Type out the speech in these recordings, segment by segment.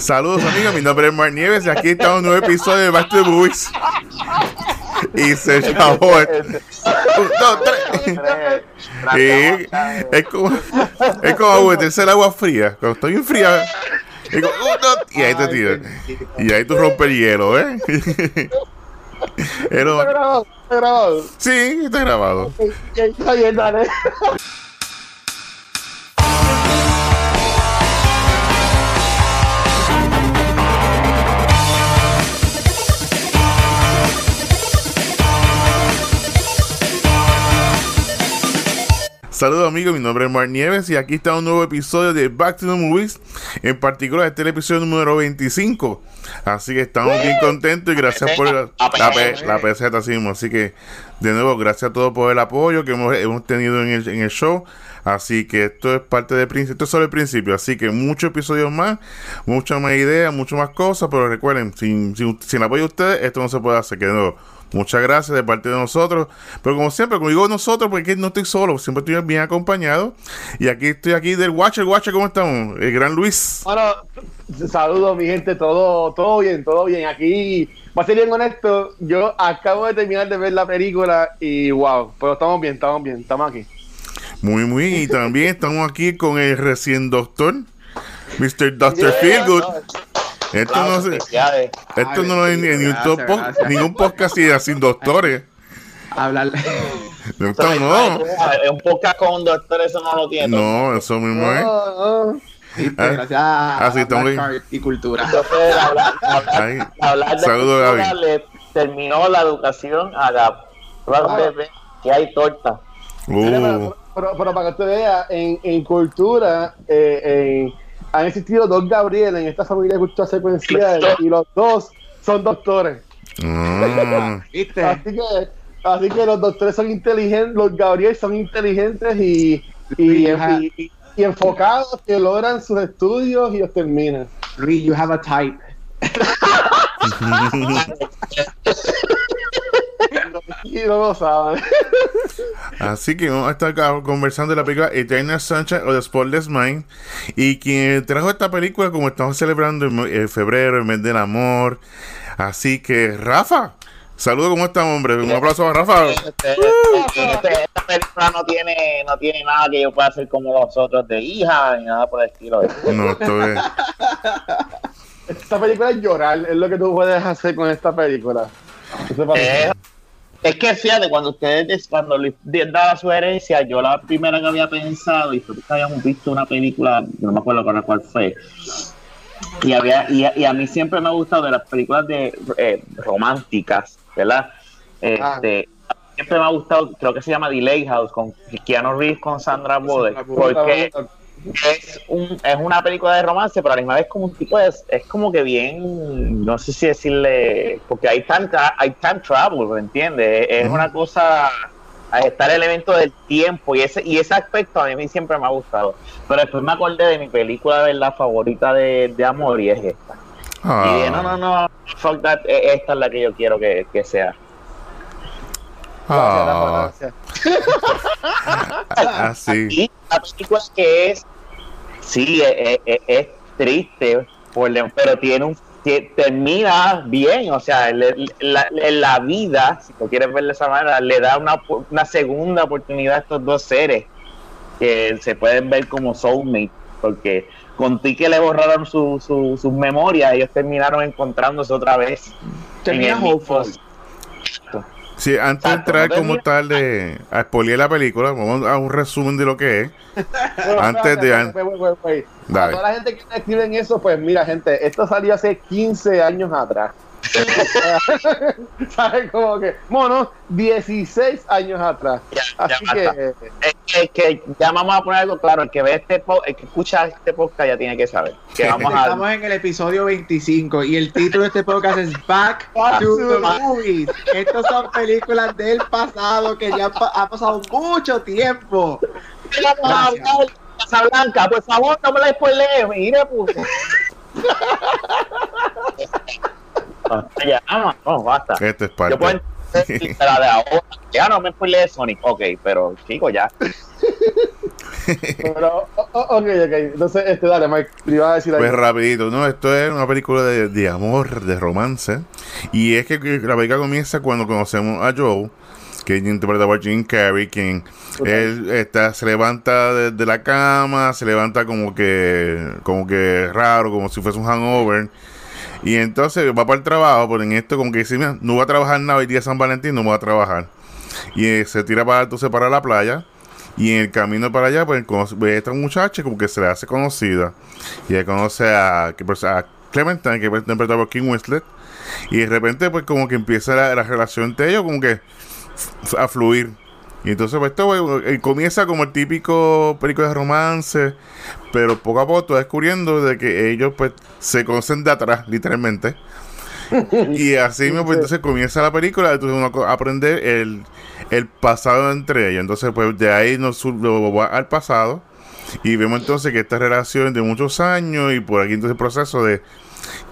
Saludos amigos, mi nombre es Mark Nieves y aquí está un nuevo episodio de Back to the Movies. Y se chavó. No, tres. Y es como, es como meterse el agua fría. Cuando estoy bien fría. Y, como, uno, y ahí te tiras. Y ahí tú rompes el hielo, ¿eh? Pero- ¿Está grabado? ¿Está grabado? sí, está grabado. Saludos amigos, mi nombre es Mark Nieves y aquí está un nuevo episodio de Back to the Movies. En particular, este es el episodio número 25. Así que estamos bien contentos y gracias por la, la, pe- la peseta. Así que, de nuevo, gracias a todos por el apoyo que hemos, hemos tenido en el, en el show. Así que esto es parte del principio, esto es solo el principio. Así que muchos episodios más, muchas más ideas, muchas más cosas. Pero recuerden, sin, sin, sin el apoyo de ustedes, esto no se puede hacer. Que de nuevo, Muchas gracias de parte de nosotros. Pero como siempre, como digo nosotros, porque no estoy solo, siempre estoy bien acompañado. Y aquí estoy aquí del Watcher. Watcher, ¿cómo estamos? El gran Luis. Bueno, saludos mi gente, todo, todo bien, todo bien. Aquí, para ser bien honesto, yo acabo de terminar de ver la película y wow, pero estamos bien, estamos bien, estamos aquí. Muy, muy. Y también estamos aquí con el recién doctor, Mr. Dr. Feelgood. Esto no, se- esto no es ni, ni un top- Gracias, gracias. ningún podcast sin doctores. Hablar. Doctor, no. Es un podcast con un doctor, eso no lo tiene. No, eso mismo es. Ah, ah. ¿viste? Ah, Gracias a ah, sí, y cultura. Entonces, hablar, hablar, Ay, hablar de saludos, cultura Gaby. le terminó la educación a Gab. Claro que hay torta. Uh, pero, pero- pero para que usted vea, en, en cultura eh, eh, han existido dos Gabriel en esta familia de cultura secuencial y los dos son doctores. ah, ¿Viste? Así que, así que los doctores son inteligentes, los Gabriel son inteligentes y, y, y- y- y enfocados que logran sus estudios y los terminan. Luis, you have a type. Y no lo saben. Así que vamos a estar acá conversando de la película Eternal Sunshine of the Spotless Mind. Y quien trajo esta película, como estamos celebrando en febrero, el mes del amor. Así que, Rafa, saludos, ¿cómo estamos, hombre? Un aplauso a Rafa. Este, este, este- esta película no tiene, no tiene nada que yo pueda hacer como los otros de hija ni nada por el estilo. No, esto es. Esta película es llorar, es lo que tú puedes hacer con esta película. Eso para- Eh, es que fíjate, cuando ustedes, cuando Luis daba sugerencia, yo la primera que había pensado, y fue que habíamos visto una película, no me acuerdo con la cuál fue, y, había, y, a- y a mí siempre me ha gustado de las películas de eh, románticas, ¿verdad? Este, Siempre me ha gustado, creo que se llama Delay House, con Keanu Reeves, con Sandra Bullock, porque es, un, es una película de romance, pero a la misma vez como un tipo de, es como que bien, no sé si decirle, porque hay time, tra- hay time travel, ¿me entiendes? Es una cosa, está el elemento del tiempo y ese y ese aspecto a mí siempre me ha gustado. Pero después me acordé de mi película de la favorita de, de amor y es esta. Y dije, no, no, Ah, no, fuck that, e- esta es la que yo quiero que, que sea. Ah, Gracias, gracias. así. Y la película que es, sí, es, es- es triste, pero tiene un tie- termina bien, o sea, le- la, en la vida, si lo quieres ver de esa manera, le da una, una segunda oportunidad a estos dos seres que se pueden ver como soulmates, porque con ti que le borraron su, su- sus memorias, ellos terminaron encontrándose otra vez. Termina en el. Sí, antes de entrar no como tal de a spoilear la película, vamos a un resumen de lo que es. Antes de- Wait, wait, wait, wait. Para Dale. toda la gente que me escriben eso, pues mira, gente, esto salió hace 15 años atrás. ¿Sabes? Como que, mono, 16 años atrás. Ya, Así que, Es que, es que ya vamos a poner algo claro, el que ve este po- el que escucha este podcast ya tiene que saber que vamos a Estamos en el episodio 25 y el título de este podcast es Back to the Movies. Estas son películas del pasado que ya pa- ha pasado mucho tiempo. vamos a hablar de Casablanca, por favor, no me la spoilees, mire pues. ya, no, no, basta. Esta es Yo parte. puedo entender la de ahora. Ya no me spoilees Sonic, ok, pero chico, ya. Pero, ok, ok. Entonces, este, dale, Mike, te iba a decir Pues algo. rapidito, no, esto es una película de, de amor, de romance. Y es que, la película comienza cuando conocemos a Joe, que es interpretado por Jim Carrey, quien él está, se levanta de, de la cama, se levanta como que, como que raro, como si fuese un hangover. Y entonces va para el trabajo, pero en esto como que dice, mira, no voy a trabajar nada hoy día San Valentín, no voy a trabajar. Y eh, se tira para entonces para la playa. Y en el camino para allá, pues ve a esta muchacha como que se le hace conocida. Y él conoce a, pues, a Clementine, que es interpretada por Kim Winslet. Y de repente, pues como que empieza la, la relación entre ellos, como que a fluir. Y entonces, pues esto pues, eh, comienza como el típico película de romance. Pero poco a poco tú vas descubriendo de que ellos, pues, se conocen de atrás, literalmente. Y así mismo, pues, entonces comienza la película, entonces uno aprende el, el pasado entre ellos. Entonces, pues de ahí nos lo va al pasado y vemos entonces que esta relación de muchos años y por aquí entonces el proceso de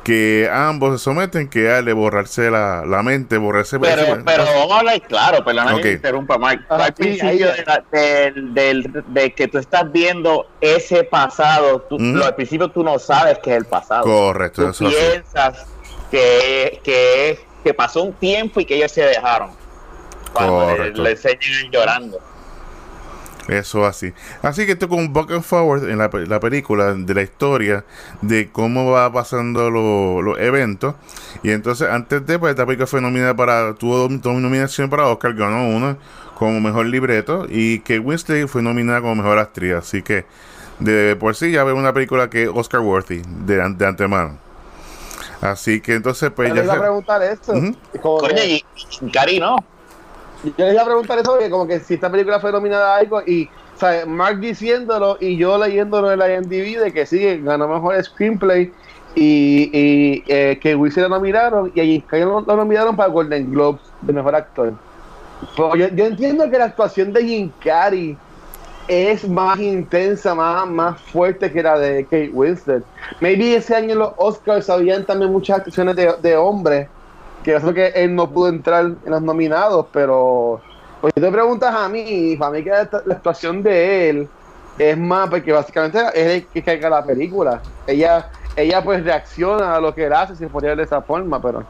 que ambos se someten, que de borrarse la, la mente, borrarse Pero, ese- pero vamos a hablar claro, perdona Ok. que te interrumpa, Mike. Ah, Al sí, principio de, la- del- del- de que tú estás viendo ese pasado, tú- lo- al principio tú no sabes que es el pasado. Correcto, tú eso piensas que, que, que pasó un tiempo y que ellos se dejaron. Cuando le enseñan llorando. Eso así. Así que esto con un back and forward en la, la película de la historia de cómo va pasando lo- los eventos. Y entonces, antes de, pues esta película fue nominada para, tuvo dos, dos nominaciones para Oscar, ganó una como mejor libreto y que Winslet fue nominada como mejor actriz. Así que, de por sí, ya veo una película que es Oscar worthy de, de antemano. Así que entonces, pues Yo ya iba a preguntar. Como Coño, y, y Cari, ¿no? Yo les iba a preguntar eso porque como que si esta película fue nominada a algo y o Mark diciéndolo y yo leyéndolo en la IMDb de que sí, ganó mejor screenplay y, y eh, que se lo nominaron y allí lo, lo nominaron para Golden Globes de mejor actor. Pero yo, yo entiendo que la actuación de Jim Carrey es más intensa, más, más fuerte que la de Kate Winslet. Maybe ese año en los Oscars habían también muchas actuaciones de, de hombres que yo sé que él no pudo entrar en los nominados, pero pues si te preguntas a mí, para mí que la, la actuación de él es más, porque básicamente es el que carga la película. Ella, ella pues reacciona a lo que él hace, si podría de esa forma, pero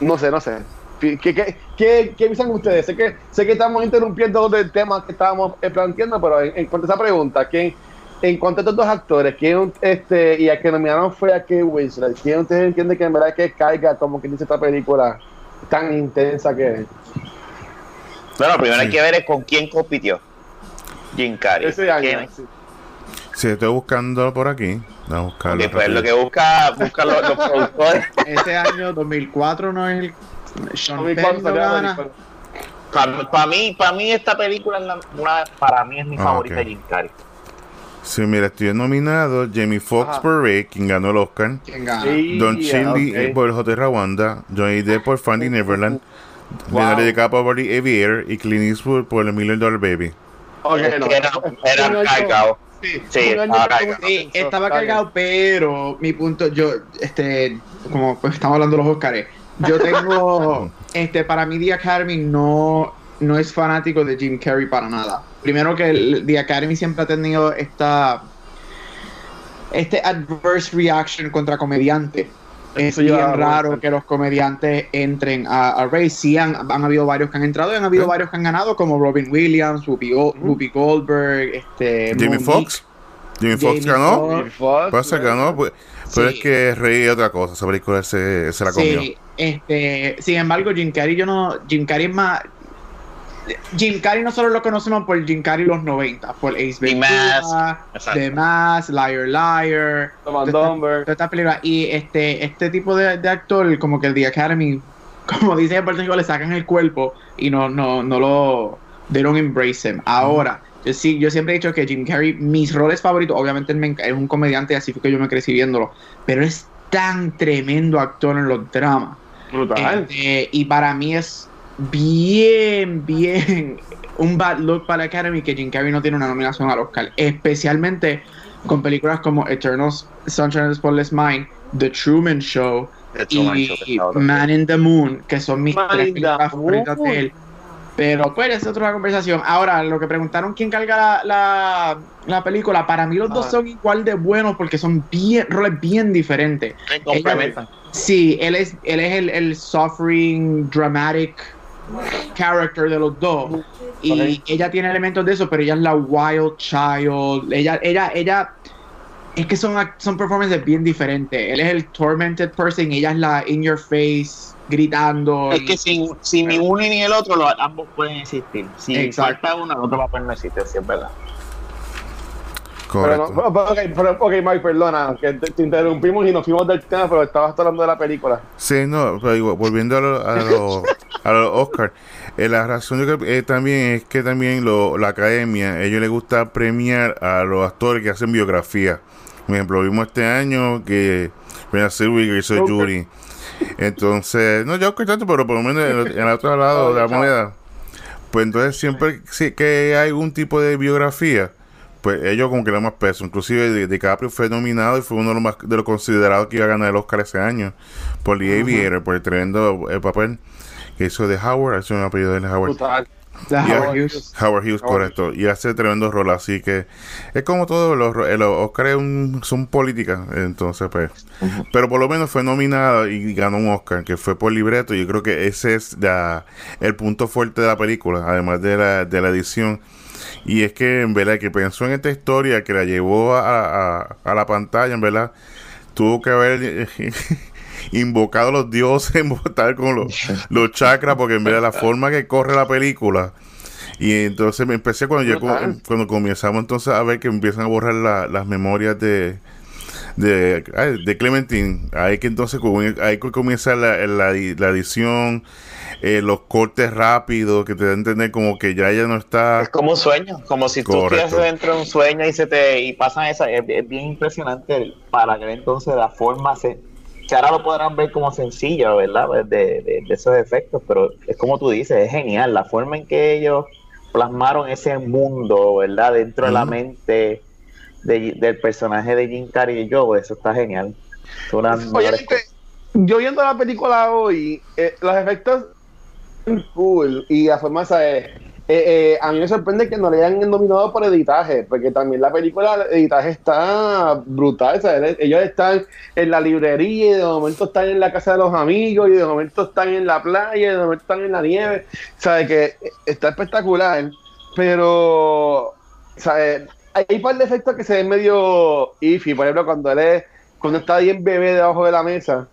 no sé, no sé. ¿Qué, qué, qué, qué- qué piensan ustedes? Sé que, sé que estamos interrumpiendo del tema que estábamos eh, planteando, pero en, en cuanto a esa pregunta, ¿quién, en cuanto a estos dos actores, ¿quién este, y a que nominaron fue a Kate Winslet? ¿Quién ustedes entienden que en verdad que caiga como que dice esta película tan intensa que es? Bueno, primero hay Sí. que ver es con quién compitió. Jim Carrey. Ese año, ¿Quién? sí. si estoy buscando por aquí, vamos a buscarlo. Ok, pues lo que busca, busca los, los productores. Ese año 2004 no es el. Sean Penn 2004 no gana. Para mí, para mí esta película es la- una, para mí es mi Ah, favorita de Jim Carrey. Sí, mira, estoy nominado Jamie Foxx por Ray, quien ganó el Oscar. ¿Quién gana? Sí, Don ya, Chinley ok. eh, por el Hotel Rwanda, Johnny Depp por Finding Neverland, Wow. Leonardo DiCaprio por The Aviator y Clint Eastwood por The Million Dollar Baby. Ok, Es no. era, cargado. Sí, estaba cargado. Sí, estaba cargado, pero mi punto, yo, este, como pues, estamos hablando de los Oscars, yo tengo, este, para mí The Academy no, no es fanático de Jim Carrey para nada. Primero que el, The Academy siempre ha tenido esta, este adverse reaction contra comediantes. Es Eso bien raro que los comediantes entren a, a Race. Sí, han, han habido varios que han entrado y han habido ¿Eh? varios que han ganado, como Robin Williams, Whoopi, Go- Ujú. Whoopi Goldberg, este. Foxx. Jamie Foxx Jamie ganó. Pasa que ganó, pues, pero es que Rey es otra cosa. Esa película se, se la comió. Sí, este, sin embargo, Jim Carrey, yo no, Jim Carrey es más, Jim Carrey nosotros lo conocemos por Jim Carrey los 90, por Ace The Ventura. The Mask, Liar Liar, Tom and toda esta- Dumber. toda esta película. Y este, este tipo de, de actor, como que el The Academy, como dice en Puerto Rico, le sacan el cuerpo y no, no, no lo, they don't embrace him. Ahora, yo sí, yo siempre he dicho que Jim Carrey, mis roles favoritos, obviamente él me es un comediante, así fue que yo me crecí viéndolo, pero es tan tremendo actor en los dramas. Brutal. Este, y para mí es bien, bien un bad look para la Academy que Jim Carrey no tiene una nominación al Oscar. Especialmente con películas como Eternal Sunshine of the Spotless Mind, The Truman Show The Truman y Man in the Moon, que son mis Man tres películas favoritas de él. Pero pues es otra conversación. Ahora, lo que preguntaron quién carga la, la, la película, para mí los dos Ah. son igual de buenos porque son bien, roles bien diferentes. Sí, él es, él es el, el suffering, dramatic character de los dos. Y ella tiene elementos de eso, pero ella es la wild child. Ella, ella, ella. Es que son, son performances bien diferentes. Él es el tormented person ella es la in your face, gritando. Es que sin, sin ni uno ni el otro, los, ambos pueden existir. Si Exacto. falta uno, el otro va a poder no existir, sí, es verdad. Pero Correcto. no, pero- ok, pero- ok, Mike, perdona, que te, te interrumpimos y nos fuimos del tema, pero estabas hablando de la película. Sí, no, pero igual, volviendo a los a lo, a los Oscar, eh, la razón yo creo eh, también es que también lo, la academia, a ellos les gusta premiar a los actores que hacen biografía. Por ejemplo, vimos este año que Brenda Silvig hizo. Judy. Entonces, no yo tanto, pero por lo menos en el, en el otro lado de la moneda. Pues entonces siempre sí que hay algún tipo de biografía, pues ellos como que le dan más peso. Inclusive Di- DiCaprio fue nominado y fue uno de los más de los considerados que iba a ganar el Oscar ese año por The Aviator, por el tremendo eh, papel que hizo de Howard, ese es un apellido de Howard. La Yeah. Howard Hughes. Howard Hughes, correcto. Y hace tremendo rol, así que es como todo, los, eh, los Oscars es un- son políticas, entonces pues. Pero por lo menos fue nominada y ganó un Oscar, que fue por libreto. Y yo creo que ese es la- el punto fuerte de la película, además de la, de la edición. Y es que en verdad que pensó en esta historia que la llevó a, a- a la pantalla, en verdad, tuvo que haber eh, invocado a los dioses, invocar con los, los chakras, porque en verdad la forma que corre la película. Y entonces me empecé cuando yo Brutal. cuando comenzamos entonces a ver que empiezan a borrar la- las memorias de de, de Clementine. Ahí que entonces ahí comienza la, la, la edición, eh, los cortes rápidos que te dan a entender como que ya ella no está. Es como un sueño, como si tú Correcto. estuvieras dentro de un sueño y se te y pasan esa, es, es bien impresionante para aquel entonces la forma se, que ahora lo podrán ver como sencillo, ¿verdad? Pues De, de- de esos efectos, pero es como tú dices, es genial la forma en que ellos plasmaron ese mundo, ¿verdad? Dentro de la mente de- del personaje de Jim Carrey y yo, eso está genial. Oye, que yo viendo la película hoy, eh, los efectos cool y la forma esa es. eh, eh, a mí me sorprende que no le hayan nominado por editaje, porque también la película, el editaje está brutal. ¿sabes? Ellos están en la librería y de momento están en la casa de los amigos y de momento están en la playa y de momento están en la nieve. ¿Sabes? Que está espectacular, pero ¿sabes? hay un par de efectos que se ven medio iffy. Por ejemplo, cuando él es, cuando está bien bebé debajo de la mesa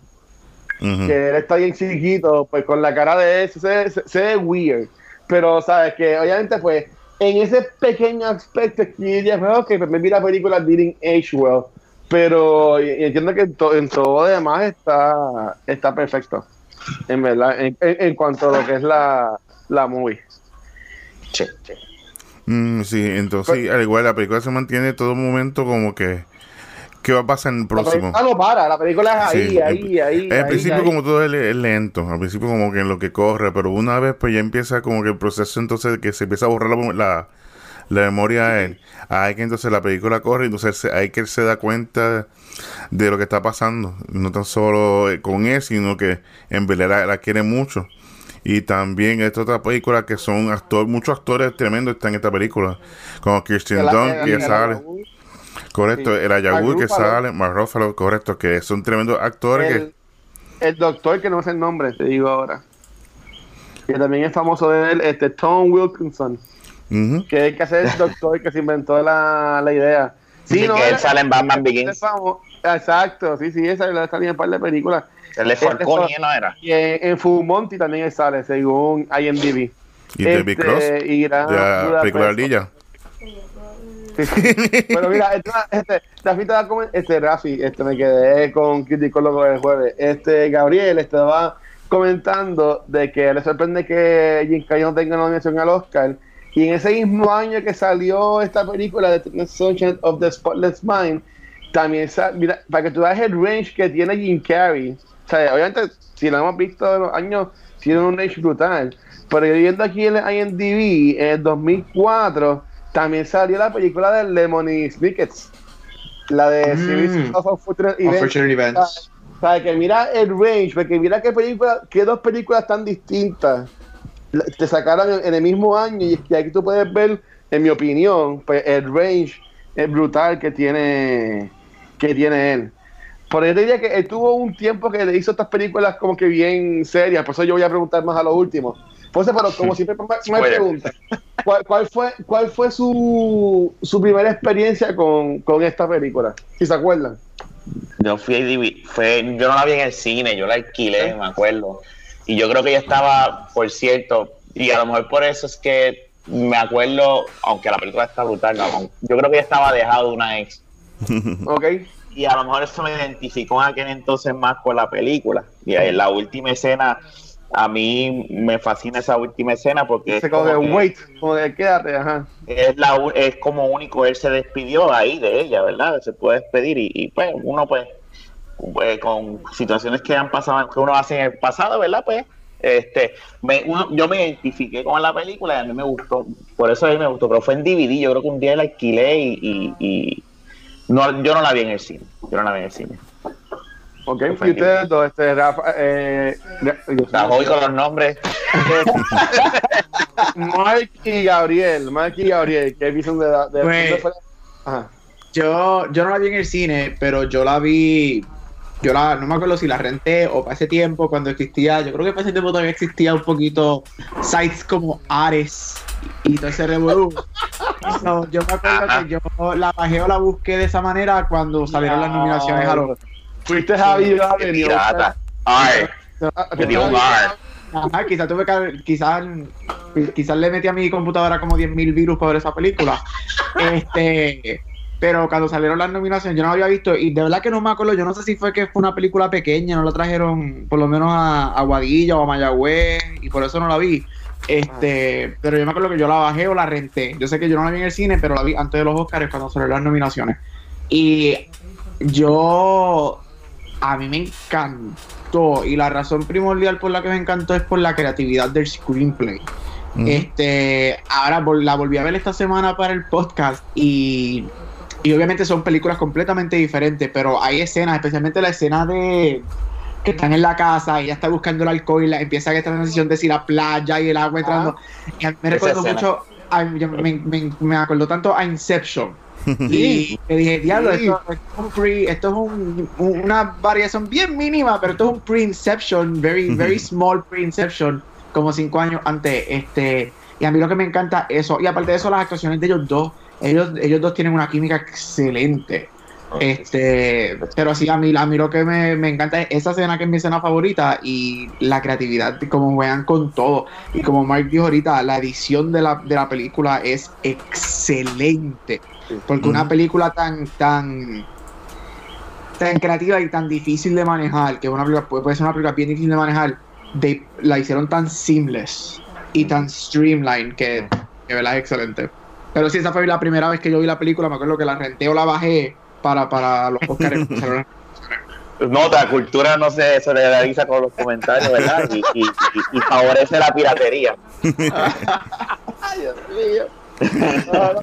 Que él está bien chiquito, pues con la cara de él se, se, se ve weird. Pero, ¿sabes? Que obviamente, pues, en ese pequeño aspecto, es que yo pues, ok, pues maybe la película didn't age well. Pero y- y entiendo que en, to- en todo lo demás está, está perfecto. En verdad, en, en- en cuanto a lo que es la, la movie. Che, che. Mm, sí, entonces al igual la película se mantiene todo momento como que ¿qué va a pasar en el La próximo? película no para, la película es ahí, Sí, ahí, ahí. Al ahí, principio ahí. como todo es, es lento, al principio como que en lo que corre, pero una vez pues ya empieza como que el proceso entonces que se empieza a borrar la, la, la memoria a él. Hay que entonces la película corre, entonces hay que él se da cuenta de lo que está pasando, no tan solo eh, con él, sino que en verdad la, la quiere mucho. Y también esta otra película que son actores, muchos actores tremendos están en esta película, como El- el- que el- sale, correcto, sí. el que sale, Mark Ruffalo, correcto, que son tremendos actores que el, el doctor, que no sé el nombre, te digo ahora. Que también es famoso de él, este Tom Wilkinson. Que es el que hace el doctor que se inventó la, la idea. Sí, que él sale en Batman Begins. es Exacto, sí, sí, esa salido en un par de películas. Él es Falcone, ¿no era? Y en, en Full Monty también él sale, según IMDb. Y David Cross, Este, y Gran de la película Ardilla. Sí, sí. Pero mira, este, este, Rafi este, Rafi, este, me quedé con Criticólogo el jueves. Este, Gabriel estaba comentando de que le sorprende que Jim Carrey no tenga nominación al Oscar. Y en ese mismo año que salió esta película de The Sunshine of the Spotless Mind, también, mira, para que tú veas el range que tiene Jim Carrey. O sea, obviamente, si lo hemos visto en los años, tiene un range brutal. Pero yo viendo aquí en el IMDb, en el 2004, también salió la película de Lemony Snickets. La de Mm. Series of Unfortunate Events. Events. O sea, que mira el range, porque mira qué película, qué dos películas tan distintas te sacaran en, el mismo año y, aquí tú puedes ver, en mi opinión, pues, el range es brutal que tiene que tiene él. Por eso diría que él tuvo un tiempo que le hizo estas películas como que bien serias, por eso yo voy a preguntar más a lo último. Pues, pero como siempre me, pregunta, ¿cuál, fue, cuál fue su, su primera experiencia con, con esta película? Si se acuerdan. Yo fui fue, yo no la vi en el cine, yo la alquilé, me acuerdo. Y yo creo que ya estaba, por cierto, y a lo mejor por eso es que me acuerdo, aunque la película está brutal, yo creo que ya estaba dejado de una ex. ok. Y a lo mejor eso me identificó en aquel entonces más con la película. Y en la última escena, a mí me fascina esa última escena porque es como, wait, como de quédate, ajá. Es, la, es como único, él se despidió ahí de ella, ¿verdad? Se puede despedir y, pues uno pues, pues, con situaciones que han pasado, que uno hace en el pasado, ¿verdad? Pues este me, yo me identifiqué con la película y a mí me gustó, por eso a mí me gustó, pero fue en DVD, yo creo que un día la alquilé y, y, no, yo no la vi en el cine, yo no la vi en el cine. Ok, y ustedes dos, este, Rafa, eh, hoy con los nombres. Mark y Gabriel, Mark y Gabriel, ¿qué vieron de, de, pues, Yo, yo no la vi en el cine, pero yo la vi, yo la, no me acuerdo si la renté o para ese tiempo cuando existía, yo creo que para ese tiempo todavía existía un poquito sites como Ares y todo ese revolú. yo me acuerdo que yo la bajé o la busqué de esa manera cuando salieron las nominaciones a los Fuiste Javi Pirata. Ay. Me dio un Ajá, quizás tuve que quizás quizás le metí a mi computadora como 10.000 virus para ver esa película. Este, pero cuando salieron las nominaciones yo no la había visto y de verdad que no me acuerdo, yo no sé si fue que fue una película pequeña, no la trajeron por lo menos a, a Guadilla o a Mayagüez y por eso no la vi. Este, pero yo me acuerdo que yo la bajé o la renté. Yo sé que yo no la vi en el cine, pero la vi antes de los Oscars cuando salieron las nominaciones. Y yo a mí me encantó y la razón primordial por la que me encantó es por la creatividad del screenplay. Este, ahora la volví a ver esta semana para el podcast y, y obviamente son películas completamente diferentes, pero hay escenas, especialmente la escena de que están en la casa y ella está buscando el alcohol y la, empieza esta transición de si la playa y el agua entrando. Y me recuerdo mucho, me, me, me acordó tanto a Inception y le dije, diablo, esto, es un pre, esto es un, una variación bien mínima, pero esto es un pre-inception, very, very small pre-inception, como cinco años antes. Este, y a mí lo que me encanta eso, y aparte de eso, las actuaciones de ellos dos, ellos, ellos dos tienen una química excelente. Este, pero sí, a mí, a mí lo que me, encanta es esa escena que es mi escena favorita y la creatividad, como vean con todo. Y como Mark dijo ahorita, la edición de la, de la película es excelente. Porque una película tan, tan, tan creativa y tan difícil de manejar, que una película puede, ser una película bien difícil de manejar, de, la hicieron tan seamless y tan streamlined que, que verdad es excelente. Pero sí, esa fue la primera vez que yo vi la película, me acuerdo que la renté o la bajé para, para los Oscars. Nota, cultura no se solidariza con los comentarios, ¿verdad? Y, y, y, favorece la piratería. Ay, Dios mío.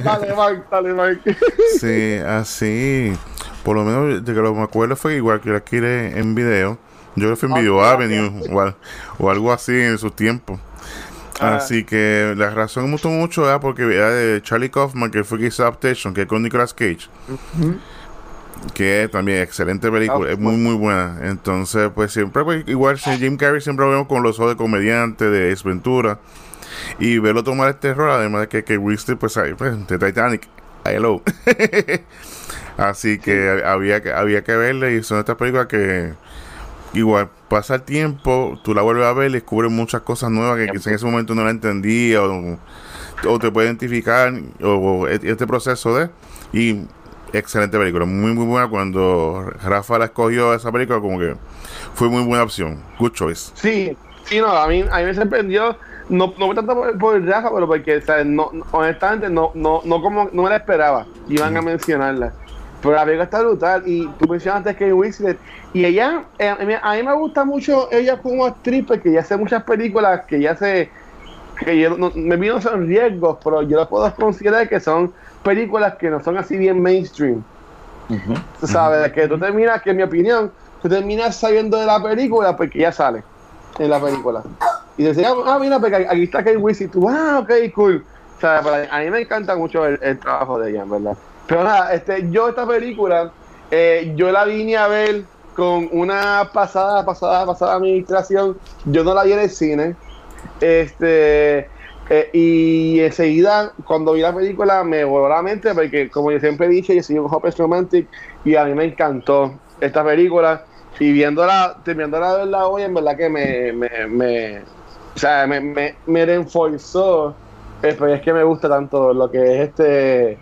Dale, Mike, dale, Mike. Sí, así. Por lo menos de que lo me acuerdo fue igual que la quiere en video. Yo creo que fue en Video Avenue o, algo así en sus tiempos. Ah. Así que la razón que me gustó mucho era porque era de Charlie Kaufman, que fue Kiss Adaptation, que es con Nicolas Cage. Que es también excelente película, es muy muy buena. Entonces, pues siempre, pues, igual Jim Carrey siempre lo vemos con los ojos de comediante, de desventura y verlo tomar este rol, además de que, que Winston, pues, ahí, pues, de Titanic, hello. Así que había que había que verle y son estas películas que igual pasa el tiempo, tú la vuelves a ver y descubres muchas cosas nuevas que quizás en ese momento no la entendía o, te puede identificar o, este proceso de y excelente película, muy muy buena cuando Rafa la escogió esa película como que fue muy buena opción, good choice. Sí, sí no, a mí a mí me sorprendió no, no tanto por, por el Rafa, pero porque, No, honestamente, no, no, no, como, no me la esperaba. Iban a mencionarla. Pero la película está brutal. Y tú mencionaste que Winslet. Y ella, eh, a mí me gusta mucho ella como actriz, porque ya hace muchas películas que ya se. que yo, no, me vino son riesgos, pero yo las puedo considerar que son películas que no son así bien mainstream. sabes, que tú terminas, que en mi opinión, tú terminas saliendo de la película porque ya sale en la película. Y decía, ah, mira, porque aquí está Kate Winslet, y tú, ah, ok, cool. O sea, a mí me encanta mucho el, trabajo de ella, ¿verdad? Pero nada, este, yo esta película, eh, yo la vine a ver con una pasada, pasada, pasada administración. Yo no la vi en el cine. Este, eh, y enseguida, cuando vi la película, me voló la mente, porque como yo siempre he dicho, yo soy un Hopeless Romantic y a mí me encantó esta película. Y viéndola, terminándola de verla hoy, en verdad que me, me, me o sea, me, me, me reforzó es que me gusta tanto lo que es este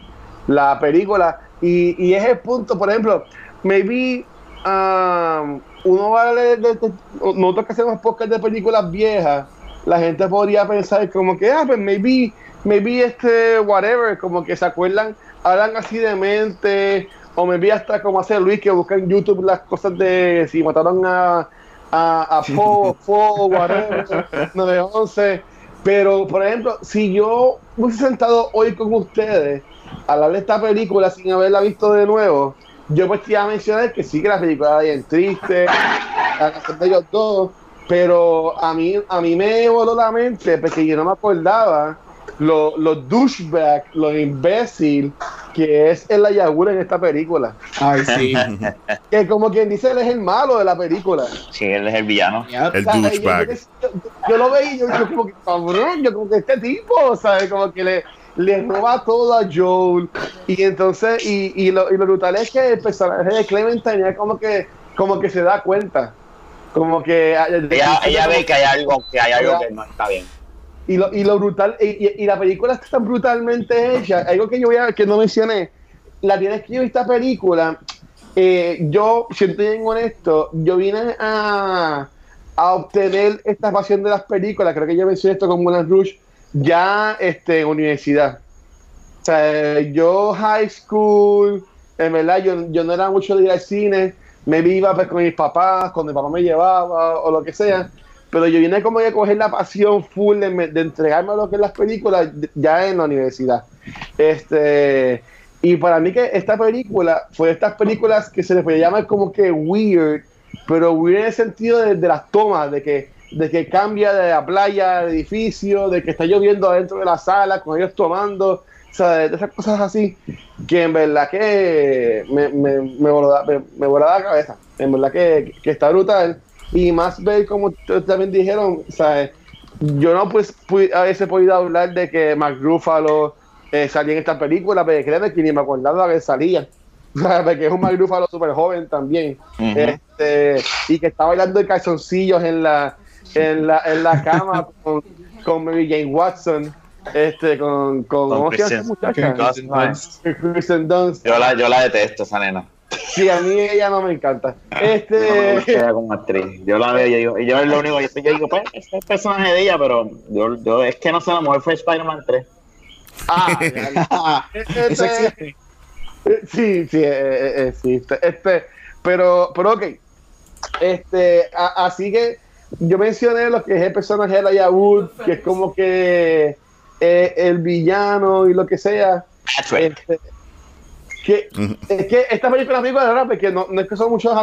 la película. Y, y es el punto, por ejemplo, maybe um, uno va a leer, nosotros que hacemos podcast de películas viejas, la gente podría pensar como que, ah, pues maybe, maybe este, whatever, como que se acuerdan, hablan así de mente, o maybe hasta como hace Luis, que busca en YouTube las cosas de si mataron a, a, a Po, Po, whatever, 911. Pero, por ejemplo, si yo hubiese sentado hoy con ustedes a hablar de esta película sin haberla visto de nuevo, yo pues te iba a mencionar que sí que la película era bien triste, la canción de ellos dos, pero a mí, a mí me voló la mente porque yo no me acordaba los lo douchebag, lo imbécil que es el Ayagura en esta película. Ay, sí. que como quien dice, él es el malo de la película. Sí, él es el villano. El douchebag. Yo, lo veía y yo, yo, como que, cabrón, yo como que este tipo, ¿sabes? Como que le le roba todo a Joel y entonces y, y, lo, y lo brutal es que el personaje de Clementine como que como que se da cuenta como que ella, ella ve que hay algo que hay algo que no está bien y lo, y lo brutal y, y, la película está tan brutalmente hecha. Algo que yo voy a que no mencioné la tienes que yo esta película. Eh, yo si estoy en honesto yo vine a a obtener esta pasión de las películas. Creo que yo mencioné esto con Moulin Rouge ya este, en universidad. O sea, yo high school, en verdad, yo, yo no era mucho de ir al cine, me iba pues, con mis papás, cuando mi papá me llevaba o lo que sea, pero yo vine como a coger la pasión full de, de entregarme a lo que es las películas ya en la universidad. Este, y para mí que esta película fue de estas películas que se le puede llamar como que weird, pero weird en el sentido de, de las tomas, de que de que cambia de la playa al edificio, de que está lloviendo adentro de la sala con ellos tomando, o sea, de esas cosas así, que en verdad que me, me, me, voló, me, la cabeza, en verdad que, que, está brutal, y más ver como también dijeron, sea, yo no pues a veces he podido hablar de que Mark Ruffalo eh, salía en esta película, pero créeme que ni me acordaba que salía. Porque es un Mark Ruffalo súper joven también. este, y que está bailando de calzoncillos en la, en la, en la cama con, con Mary Jane Watson. Este, con, con, ¿cómo Kristen, Dunst. Yo la, yo la detesto, esa nena. Sí, a mí ella no me encanta. Este. Yo como actriz. Yo la veo y digo, y yo es lo único que yo digo, pues, este es el personaje de ella, pero yo, yo es que no sé, la mujer fue Spider-Man 3. Ah, este, Eso existe. Sí, sí, eh, existe. Este, pero, pero ok. Este, a, así que yo mencioné lo que es el personaje de la Yahoo, que es como que eh, el villano y lo que sea. Este, que, es que esta película es muy buena, porque no, no, es que son muchos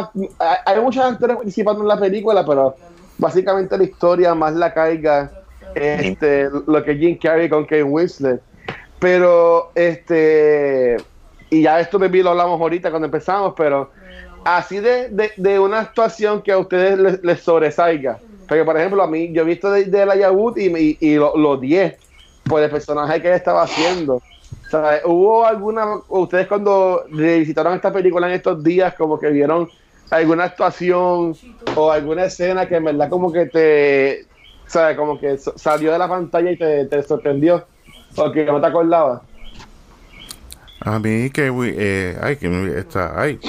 hay muchos actores participando en la película, pero básicamente la historia más la caiga este, lo que Jim Carrey con Kate Winslet. Pero este y ya esto de lo hablamos ahorita cuando empezamos, pero así de, de, de, una actuación que a ustedes les, les, sobresalga. Porque, por ejemplo, a mí, yo he visto de, de la Yahoo y, y, y lo, lo 10 por el personaje que él estaba haciendo. Sea, ¿Hubo alguna, ustedes cuando visitaron esta película en estos días, como que vieron alguna actuación o alguna escena que en verdad como que te, ¿sabes? Como que salió de la pantalla y te, te sorprendió? O que no te acordabas. A mí que, eh, ay, que está, ay,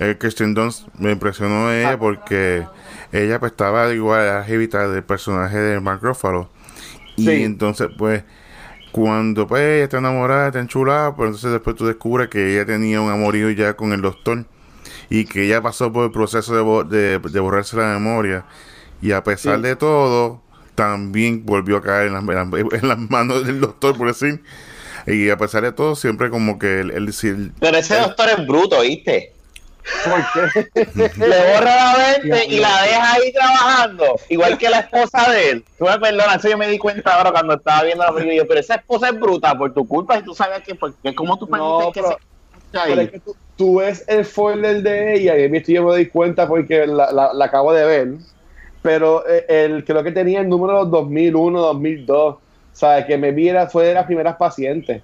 el Kristen Dunst me impresionó ella porque ella pues estaba igual a la del personaje de Mark Ruffalo y entonces pues cuando pues ella está enamorada, está enchulada, pues entonces después tú descubres que ella tenía un amorío ya con el doctor y que ella pasó por el proceso de, de, borrarse la memoria y a pesar de todo también volvió a caer en las, en las manos del doctor por decir y a pesar de todo siempre como que él, pero ese doctor es bruto ¿viste? ¿Por qué? Le borra la mente y la deja ahí trabajando, igual que la esposa de él. Tú me perdonas, eso yo me di cuenta ahora cuando estaba viendo la película. yo, Pero esa esposa es bruta por tu culpa y tú sabes que, porque, ¿cómo tú No, permites que pero- se? Pero es que tú, tú ves el spoiler de ella y a mí yo me doy cuenta porque la, la- la acabo de ver. Pero eh, el, creo que tenía el número 2001, 2002. ¿Sabes? Que me vi era, fue de las primeras pacientes.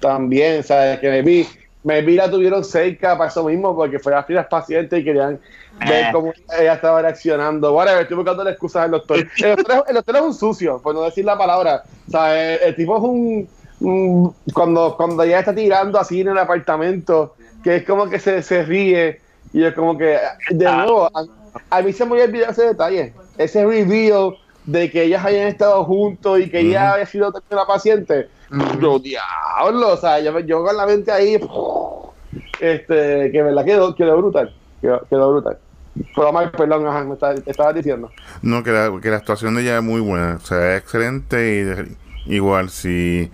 También, ¿sabes? Que me vi. Vi la tuvieron cerca para eso mismo, porque fue las primeras pacientes y querían ver Eh. cómo ella estaba reaccionando. Whatever, estoy buscando la excusa del doctor. El doctor, es, el doctor es un sucio, por no decir la palabra. ¿Sabes? El tipo es un. un- cuando, cuando ella está tirando así en el apartamento, que es como que se, se ríe, y es como que. De Ah. nuevo, a, a mí se me olvidado ese detalle. Ese reveal de que ellas hayan estado juntos y que ella Ujú. había sido una paciente. Ujú. Yo, diablo, o sea, yo, yo con la mente ahí, este, que verdad quedó, quedó brutal, quedó, quedó brutal. Pero Omar, perdón, ajá, me estabas diciendo. No, que la, que la actuación de ella es muy buena, o sea, es excelente y igual si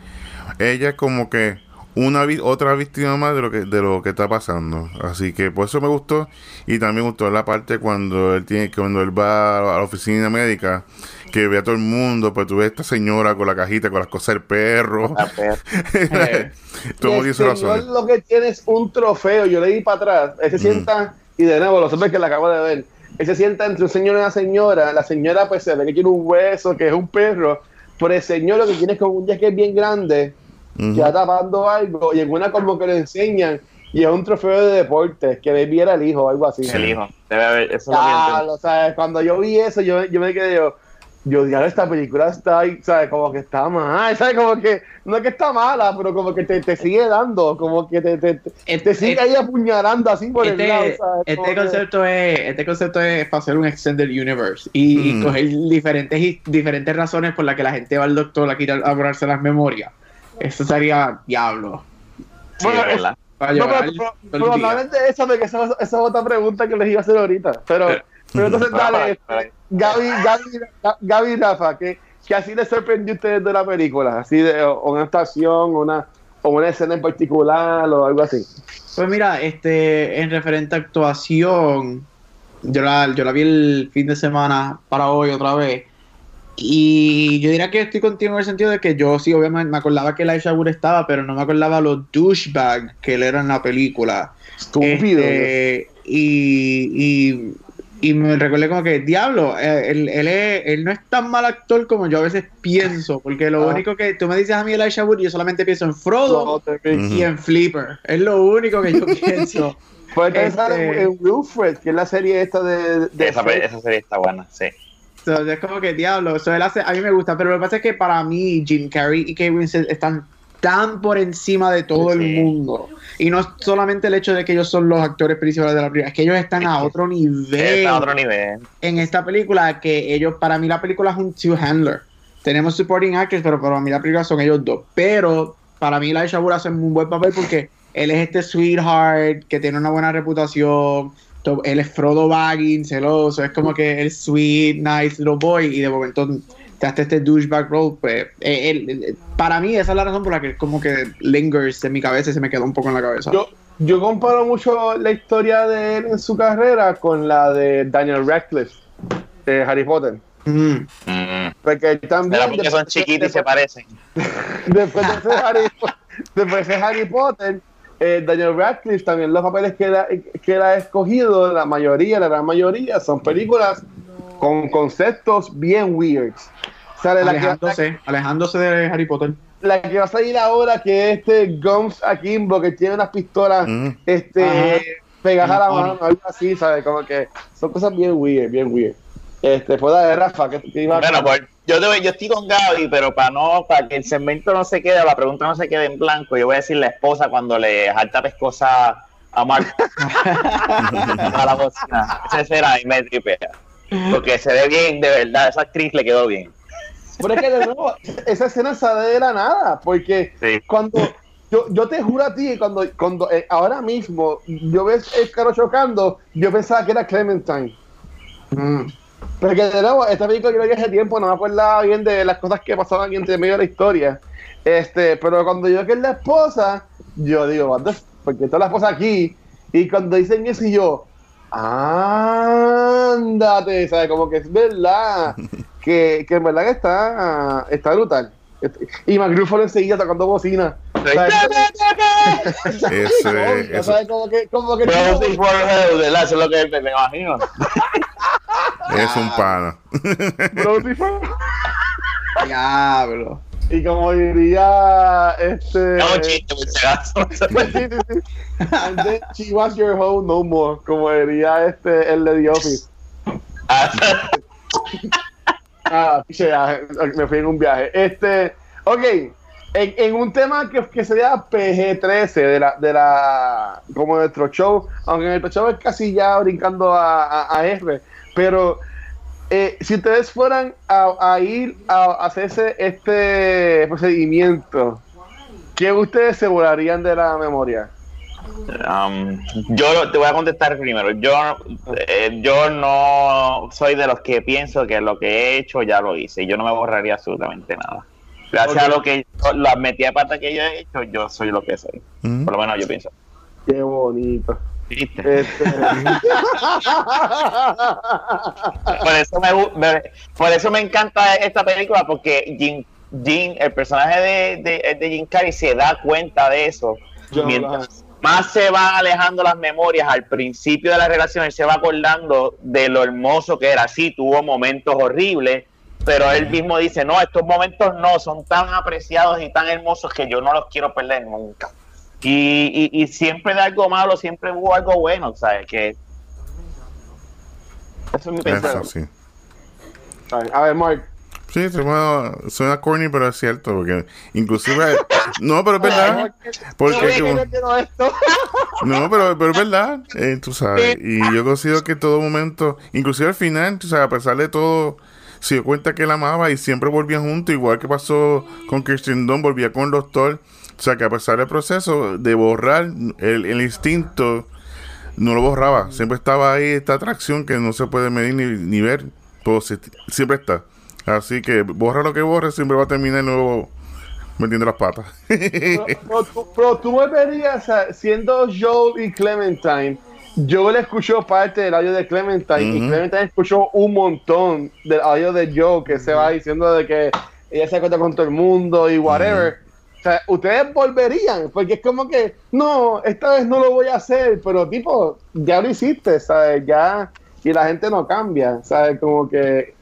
ella es como que una otra víctima más de lo que de lo que está pasando, así que por eso me gustó. Y también me gustó la parte cuando él tiene cuando él va a la oficina médica que ve a todo el mundo, pues tú ves a esta señora con la cajita con las cosas del perro, pues, todo el señor lo que tiene es un trofeo, yo le di para atrás, él se Mm. sienta, y de nuevo, los hombres que la acabo de ver, él se sienta entre un señor y una señora, la señora pues se ve que tiene un hueso, que es un perro, pero el señor lo que tiene es como un jacket bien grande, Que está tapando algo, y en una como que le enseñan, y es un trofeo de deportes, que Baby era el hijo o algo así. el hijo. Debe haber, eso lo que Ya, entiendo. o sea, cuando yo vi eso, yo, yo me quedé yo, yo diablo, esta película está ahí, ¿sabes? Como que está mal, ¿sabes? Como que, no es que está mala, pero como que te, te sigue dando, como que te, te, te, Este- te sigue ahí apuñalando así por el lado, Este, ¿sabes? Este que- concepto es este concepto es para hacer un extended universe y, y Mm. coger diferentes y- diferentes razones por las que la gente va al doctor a quitar a borrarse las memorias eso sería diablo Sí, Bueno, es No, pero, probablemente porque esa, esa es otra pregunta que les iba a hacer ahorita. Pero, pero entonces, dale. Gaby, Gaby, Gaby y Rafa, ¿qué, qué así les sorprendió a ustedes de la película? Así de o una actuación, una, o una escena en particular, o algo así. Pues mira, este, en referente a actuación, yo la, yo la vi el fin de semana para hoy otra vez. Y yo diría que estoy contigo en el sentido de que yo sí, obviamente, me acordaba que Elijah Wood estaba, pero no me acordaba los douchebags que él era en la película. Estúpido. Este, y, y, y me recordé como que, diablo, eh, él, él, es- él no es tan mal actor como yo a veces pienso, porque lo Ah. único que tú me dices a mí Elijah Wood, yo solamente pienso en Frodo No, y en Flipper. Es lo único que yo pienso. Puede pensar en, Este- en Wilfred, que es la serie esta de... de Esa, pe- esa serie está buena, sí. Es como que diablo, él hace, a mí me gusta, pero lo que pasa es que para mí Jim Carrey y Kate Winslet están tan por encima de todo Sí. el mundo. Y no solamente el hecho de que ellos son los actores principales de la película, es que ellos están a otro nivel Está a otro nivel. en esta película que ellos, para mí la película es un two-handler. Tenemos supporting actors, pero para mí la película son ellos dos. Pero para mí Elijah Wood hace un buen papel porque él es este sweetheart que tiene una buena reputación. Él es Frodo Baggins, celoso, es como que el sweet, nice little boy y de momento te hace este douchebag role. Pues, eh, él- él- para mí esa es la razón por la que como que lingers en mi cabeza y se me quedó un poco en la cabeza. Yo, yo comparo mucho la historia de él en su carrera con la de Daniel Radcliffe, de Harry Potter. Mm. Porque también... Será porque son chiquitos y se parecen. Después de ser Harry, después de Harry Potter, eh, Daniel Radcliffe también los papeles que él, ha, que él ha escogido, la mayoría, la gran mayoría, son películas con conceptos bien weirds. Sale la que, Alejándose, alejándose de Harry Potter. la que va a salir ahora, que es este Gums Akimbo, que tiene unas pistolas Ujú. este, Ajá. pegadas a la mano, algo así, ¿sabes? Como que son cosas bien weird, bien weird. Este, fue la de Rafa, que, que iba a- Bueno, pues yo, te- yo estoy con Gaby, pero para no, para que el segmento no se quede, la pregunta no se quede en blanco, yo voy a decir la esposa cuando le jalta pescosa a Mark a la bocina. Esa escena y me tripea. Porque se ve bien, de verdad, esa actriz le quedó bien. Pero es que de nuevo, esa escena sale de la nada, porque Sí. cuando yo, yo te juro a ti, cuando, cuando eh, ahora mismo yo ves el carro chocando, yo pensaba que era Clementine. Mm. Porque de nuevo, esta película yo la vi hace tiempo, no me acuerdo bien de las cosas que pasaban entre medio de la historia. Este, pero cuando yo que es la esposa, yo digo, porque está la esposa aquí, Y cuando dicen eso, y yo, ándate, ¿sabes? Como que es verdad, que, que en verdad que está, está brutal. Y McGruffalo enseguida tocando bocina. eso, ¿sabes? Como que, como que Pero sí, por el de la- eso es lo que me, me imagino. es un pana. Brody fue- Diablo. Y como diría este. Es un chiste. Sí, sí, sí. And then she was your hoe no more. Como diría este el de The Office. Ah, Ah, ya, me fui en un viaje. Este, ok, en, en un tema que, que sería PG-13 de la, de la, como nuestro show, aunque nuestro show es casi ya brincando a, a, a R, pero eh, si ustedes fueran a, a ir a, hacerse este procedimiento, ¿qué ustedes se volarían de la memoria? Um, yo te voy a contestar primero. Yo, eh, yo no soy de los que pienso que lo que he hecho ya lo hice. Yo no me borraría absolutamente nada. Gracias a Ok. lo que la metida de pata que yo he hecho, yo soy lo que soy. Por lo menos yo pienso. Qué bonito. Este, Por eso me, gu- me- por eso me encanta esta película porque Jim, Jim el personaje de, de, de Jim Carrey se da cuenta de eso. Yo Mientras más se van alejando las memorias al principio de la relación, él se va acordando de lo hermoso que era. Sí, tuvo momentos horribles, pero él mismo dice, no, estos momentos no, son tan apreciados y tan hermosos que yo no los quiero perder nunca. Y, y, y siempre de algo malo, siempre hubo algo bueno, ¿sabes? Que eso es mi Eso pensamiento. sí. a ver, Mark. Sí, suena, suena corny, pero es cierto, porque inclusive... No, pero es verdad. Porque como- No, pero, pero es verdad, eh, tú sabes. Y yo considero que todo momento, inclusive al final, tú sabes, a pesar de todo, se dio cuenta que él amaba y siempre volvían juntos, igual que pasó con Kirsten Dunst, volvía con el doctor. O sea, que a pesar del proceso de borrar, el, el instinto no lo borraba. Siempre estaba ahí esta atracción que no se puede medir ni, ni ver, pero se- siempre está. Así que borra lo que borre, siempre va a terminar nuevo metiendo las patas. Pero, pero tú- pero tú volverías a, siendo Joel y Clementine. Joel escuchó parte del audio de Clementine y. Clementine escuchó un montón del audio de Joel que se va diciendo de que ella se acuerda con todo el mundo y whatever. Sea, ustedes volverían, porque es como que, no, esta vez no lo voy a hacer, pero tipo, ya lo hiciste, ¿sabes? Ya, y la gente no cambia, ¿sabes? Como que,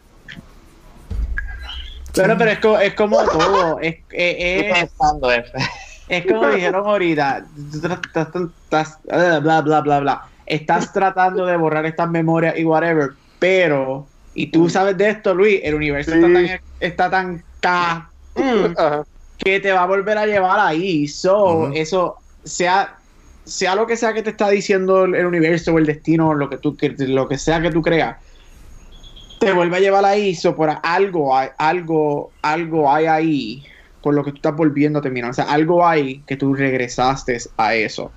Pero, pero es, co- es como todo. Es, eh, Estoy es, es como dijeron ahorita. estás- estás- bla, bla, bla, bla. Estás tratando de borrar estas memorias y whatever. Pero, y tú sabes de esto, Luis, el universo Sí. está tan, está tan ca- mm, ajá. Que te va a volver a llevar ahí. So, eso, sea, sea lo que sea que te está diciendo el, el universo o el destino, lo que tú que- lo que sea que tú creas, te vuelve a llevar ahí. So, por algo hay, algo, algo hay ahí por lo que tú estás volviendo a terminar. O sea, algo hay que tú regresaste a eso.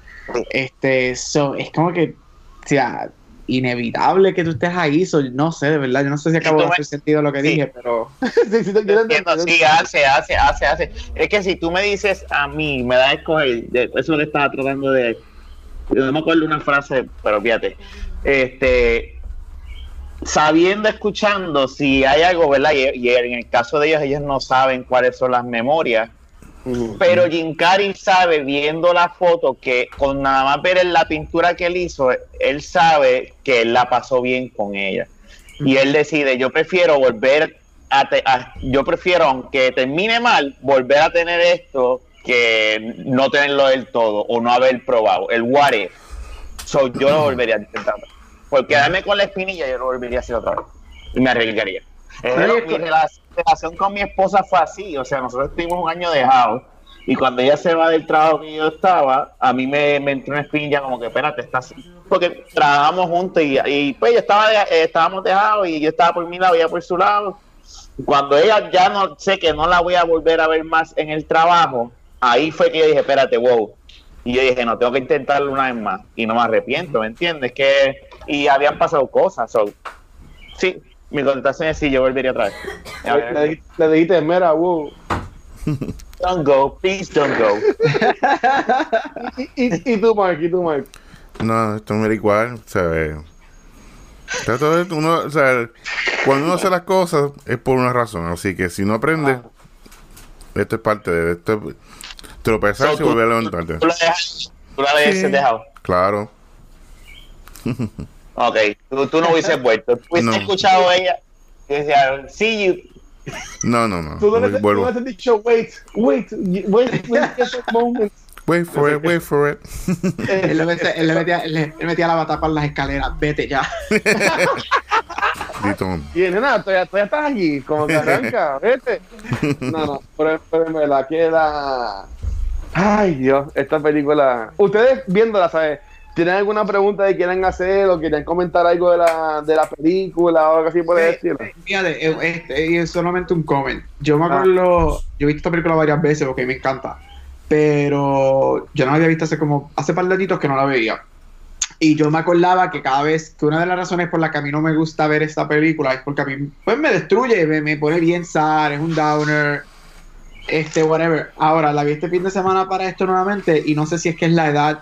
Este, so, es como que, o sea, inevitable que tú estés ahí. So, no sé, de verdad, yo no sé si acabo de me- hacer sentido lo que Sí. dije, pero Sí, sí, te- yo Entiendo, entiendo. sí, hace, hace, hace, hace. Es que si tú me dices a mí, me das a escoger, de- eso que estaba tratando de. No me acuerdo una frase, pero fíjate. Este. Sabiendo, escuchando, si hay algo, ¿verdad? Y, y en el caso de ellos, ellos no saben cuáles son las memorias. Pero Jim Carrey sabe, viendo la foto, que con nada más ver la pintura que él hizo, él sabe que él la pasó bien con ella. Y él decide, yo prefiero volver a, te- a- yo prefiero, aunque termine mal, volver a tener esto que no tenerlo del todo o no haber probado. El what if. So, yo lo volvería a intentar. Por quedarme con la espinilla, yo lo volvería a hacer otra vez. Y me arriesgaría. Oye, mi relación, relación con mi esposa fue así. O sea, nosotros estuvimos un año dejados. Y cuando ella se va del trabajo que yo estaba, a mí me, me entró una espinilla como que, espérate, estás... Porque trabajamos juntos y, pues yo estaba de- eh, estábamos dejados y yo estaba por mi lado y ella por su lado. Cuando ella ya no sé que no la voy a volver a ver más en el trabajo, ahí fue que yo dije, espérate, wow. Y yo dije, no, tengo que intentarlo una vez más. Y no me arrepiento, ¿me entiendes? Que, y habían pasado cosas. so, sí, mi contestación es sí, yo volvería otra vez. Le, le dijiste, mira, wow. Don't go, please don't go. Y, y, y tú, Mark, y tú, Mark. No, esto me da igual, o sea, eh, está todo esto, uno, o sea, cuando uno hace las cosas es por una razón, así que si no aprendes, esto es parte de esto, tropezar So, y tú- volver a levantarte. Tú la dejas, tú la dejas Sí. dejado. Claro, Ok, tú, tú no hubieses vuelto. Tú hubieses No. escuchado a ella que decía, see you. no, no, no, Tú no vuelvo. no has dicho, wait, wait, wait, wait, moment. Wait for it, wait for it. Él le metía, él le metía, él le- él metía la bata por las escaleras. Vete ya. Dito. Y nena, todavía, todavía estás aquí, como que arranca, vete. No, no, pero, pero en que la. Ay, Dios, esta película. Ustedes viéndola, ¿sabes? ¿Tienen alguna pregunta que quieran hacer o quieren comentar algo de la, de la película o algo así por? Eh, Fíjate, eh, este, es solamente un comment. Yo me Ah. acuerdo, yo he visto esta película varias veces porque me encanta, pero yo no la había visto hace como, hace par de que no la veía. Y yo me acordaba que cada vez, que una de las razones por las que a mí no me gusta ver esta película es porque a mí, pues me destruye, me, me pone bien sad, es un downer, este, whatever. Ahora, la vi este fin de semana para esto nuevamente y no sé si es que es la edad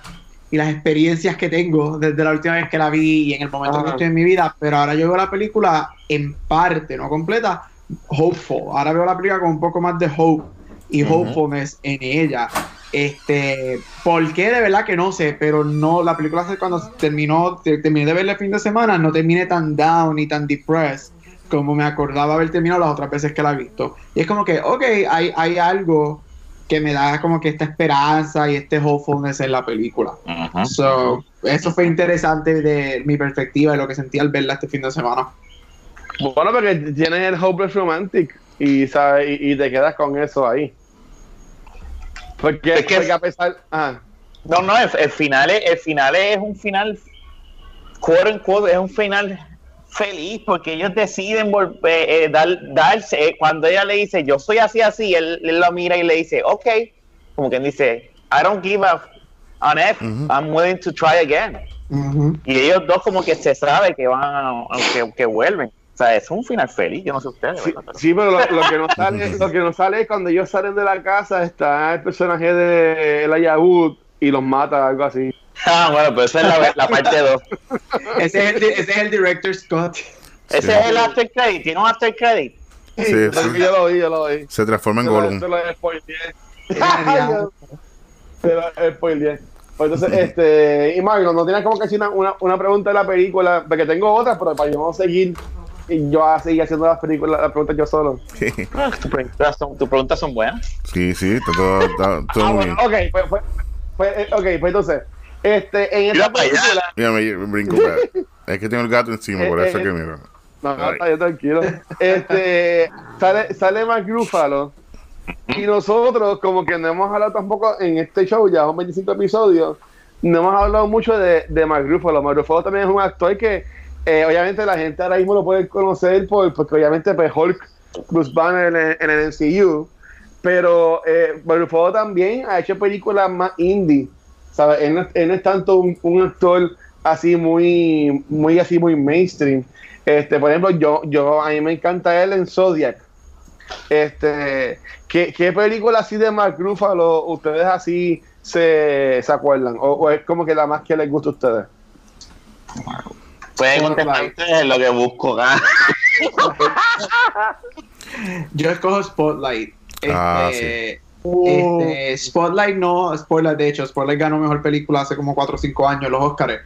y las experiencias que tengo desde la última vez que la vi y en el momento en que Ajá. estoy en mi vida, pero ahora yo veo la película en parte, no completa, hopeful. Ahora veo la película con un poco más de hope y hopefulness en ella. Este, ¿por qué? De verdad que no sé, pero no, la película cuando terminó, te- terminé de verla el fin de semana, no terminé tan down ni tan depressed como me acordaba haber terminado las otras veces que la he visto. Y es como que, ok, hay, hay algo que me da como que esta esperanza y este hopefulness en la película. So, eso fue interesante de mi perspectiva y lo que sentí al verla este fin de semana. Bueno, porque tienes el Hopeless Romantic y, ¿sabes? y, y te quedas con eso ahí. Porque, Es que- porque a pesar. Ah, No, no, el, el final es, el final es un final, quote unquote, es un final feliz porque ellos deciden volver, eh, dar, darse. eh, cuando ella le dice, yo soy así, así, él, él lo mira y le dice, ok, como quien dice, I don't give a an F. I'm willing to try again. Y ellos dos como que se sabe que van, a- que, que vuelven. O sea, es un final feliz, yo no sé ustedes. sí. Pero- sí, pero lo, lo que no sale, lo que no sale es cuando ellos salen de la casa, está el personaje de Elijah Wood y los mata, algo así. Ah, bueno, pero esa es la, la parte 2. Ese, es el, ese es el director Scott. Ese Sí. es el after credit, tiene un after credit. Sí, Yo sí. lo vi, yo lo vi. Se transforma en Gollum. se lo spoileé. Se lo spoileé. Pues entonces, este, y Mario, no tienes como que decir una, una, una pregunta de la película, porque tengo otras, pero para yo no seguir, y yo a seguir haciendo las películas, las preguntas yo solo. Ah, tus preguntas son, tus preguntas son buenas. Sí, sí, está todo, está todo Ah, muy bueno, bien. ok, pues, pues, pues, eh, ok, pues entonces, este, en Mira esta película, Mira, me brinco. Es que tengo el gato encima, por eso que mira. no, no, está bien, tranquilo, este, sale, sale Mark Ruffalo, y nosotros, como que no hemos hablado tampoco en este show, ya son 25 episodios, no hemos hablado mucho de, de Mark Ruffalo. Mark Ruffalo también es un actor que, eh, obviamente, la gente ahora mismo lo puede conocer por, porque, obviamente, pues, Hulk, Bruce Banner en, el- en el MCU, pero eh, Mark Ruffalo también ha hecho películas más indie, ¿sabes? Él no, él no es tanto un, un actor así muy, muy así, muy mainstream. Este, por ejemplo, yo, yo, a mí me encanta él en Zodiac. Este, ¿qué, qué película así de Mark Ruffalo ustedes así se, se acuerdan? O, o es como que la más que les gusta a ustedes? Pueden Bueno, contestar ustedes lo que busco. ah. Yo escojo Spotlight. Ah, Este, este, Spotlight no, Spotlight, de hecho, Spotlight ganó mejor película hace como 4 o 5 años, los Oscars.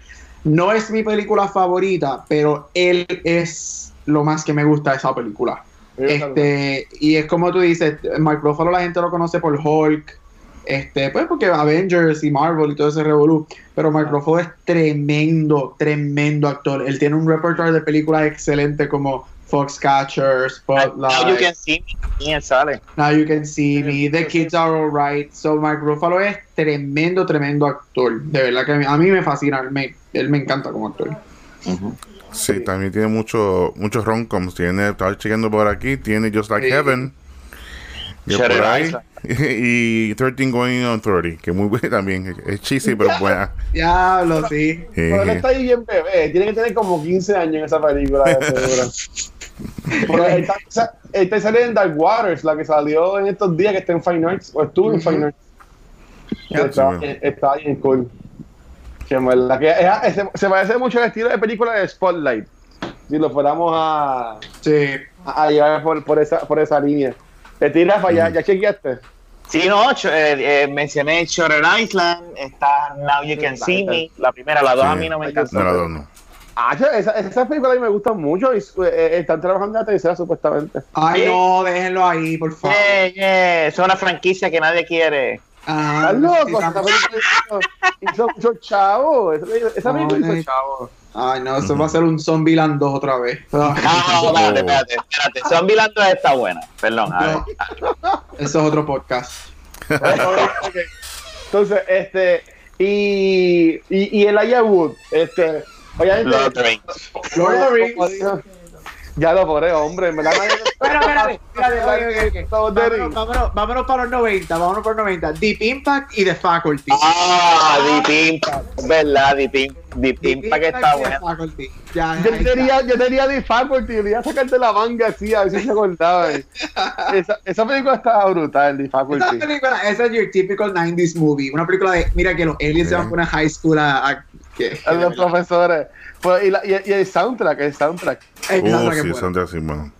No es mi película favorita, pero él es lo más que me gusta de esa película. Este, y es como tú dices, Mark Ruffalo la gente lo conoce por Hulk, este, pues porque Avengers y Marvel y todo ese revolú, pero Mark Ruffalo es tremendo, tremendo actor. Él tiene un repertoire de películas excelente como Foxcatcher, Spotlight, Now you can see me. ¿Quién sale? Now You Can See Me, The Kids Are Alright. So Mark Ruffalo es tremendo, tremendo actor. De verdad que a mí, me fascina, él me, él me encanta como actor. Sí, también tiene mucho, muchos romcoms. Tiene, estaba chequeando por aquí, tiene Just Like Sí. Heaven. Shutter por ahí. Island. Y 13 Going on 30, que muy buena también. Es cheesy, pero buena. Diablo, sí. Pero él Eh, está ahí bien bebé, tiene que tener como 15 años en esa película, de seguro. Pero él está, él saliendo en Dark Waters, la que salió en estos días que está en Fine Arts, o estuvo en Fine Arts. Está, sí, está bien cool. Que en verdad que es- es- se, se parece mucho al estilo de película de Spotlight. Si lo fuéramos a, Sí. a a llevar por, por, esa, por esa línea. De ti, Rafa, ¿ya, ya chequeaste? Sí, no, eh, eh, mencioné Shutter Island, está Now You Can See Me, la primera, las dos Sí. a mí no me encantan. No, la dos no. Ah, yo- esa, esa película a mí me gusta mucho y eh, están trabajando en la tercera supuestamente. Ay, Sí. no, déjenlo ahí, por favor. Yeah, yeah, Es una franquicia que nadie quiere. Ah, ¿Estás loco? Esa película hizo, hizo mucho chavo. Esa, esa No, película hizo chavo. Ay, no, eso va a ser un Zombieland 2 otra vez. Ah, no, espérate, espérate, espérate. Zombieland 2 está buena. Perdón, a ver. No. Eso es otro podcast. Ok. Entonces, este, y, y, y el Aya Wood, este, obviamente, Lord of the Rings. Lord of the Rings. ya lo poré, hombre, verdad. nadie- Bueno, espérate, Vámonos, vámonos, vámonos para los 90, vámonos para los 90. Deep Impact y The Faculty. Ah, Deep Impact. ¿Verdad? Deep, Im- Deep Deep Impact está. Ya, Yo tenía, yo tenía The Faculty, le iba a sacar de la manga así, a ver si se acordaba. esa, esa película estaba brutal, The Esa Faculty. película, esa es your typical 90s movie. Una película de, mira que los aliens se van a una high school a... a que, A los profesores. Pues, y, la- y- y el soundtrack, el soundtrack. Es Uh, la que sí, de así, bueno.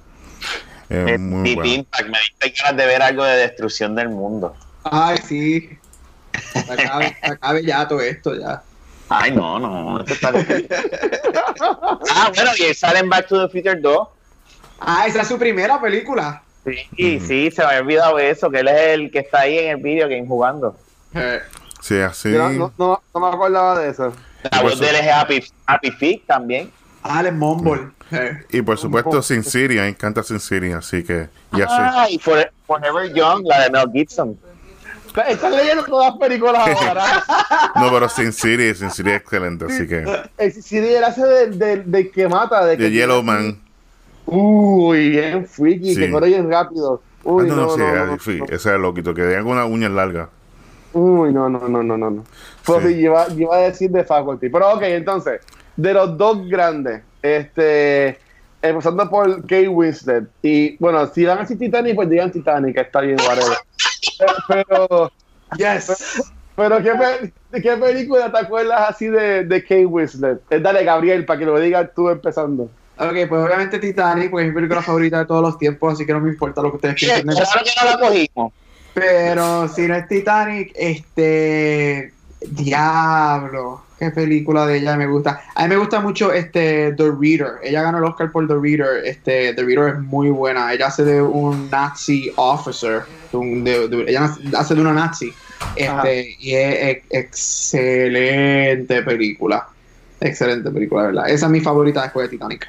Eh, Es muy Deep bueno. Impact. Me diste ganas de ver algo de destrucción del mundo. Ay, sí. Acabe, se acabe ya todo esto, ya. Ay, no, no. esto está ah, bueno, y sale en Back to the Future 2. Ah, esa es su primera película. Sí, sí, se me había olvidado eso, que él es el que está ahí en el video game jugando. Eh, Sí, así. Yo no, no, me acordaba de eso. La voz de él es Happy, Happy Feet también. Alex Mumble. Eh. Y por supuesto, Sin City, a mí me encanta Sin City, así que ya sé. Ah, y For- Forever Young, la de Mel Gibson. Estás leyendo todas las películas ahora. No, pero Sin City, Sin City es excelente, así que. El CD él hace del, del, del que mata. De, que Yellow Man. Uy, bien freaky, Sí. que corre bien rápido. Ah, Uy, no, no, no, sí, no, difícil. no. ese el loquito, que tenga una uña larga. Uy, no, no, no, no, no. no. Pues Sí. sí, iba, iba a decir de Faculty. Pero ok, entonces, de los dos grandes, este, empezando por Kate Winslet. Y bueno, si van a decir Titanic, pues digan Titanic, está bien, whatever. Pero, Yes. pero ¿qué, ¿qué película te acuerdas así de, de Kate Winslet? Eh, dale, Gabriel, para que lo digas tú empezando. Ok, pues obviamente Titanic, porque es mi película favorita de todos los tiempos, así que no me importa lo que ustedes piensen. Claro que no la cogimos. Pero si no es Titanic, este. Diablo. Qué película de ella me gusta. A mí me gusta mucho este The Reader. Ella ganó el Oscar por The Reader. Este, The Reader es muy buena. Ella hace de un Nazi officer. De- de- ella hace de una Nazi. Ajá. Este, y es, es excelente película. Excelente película, verdad. Esa es mi favorita después de Titanic.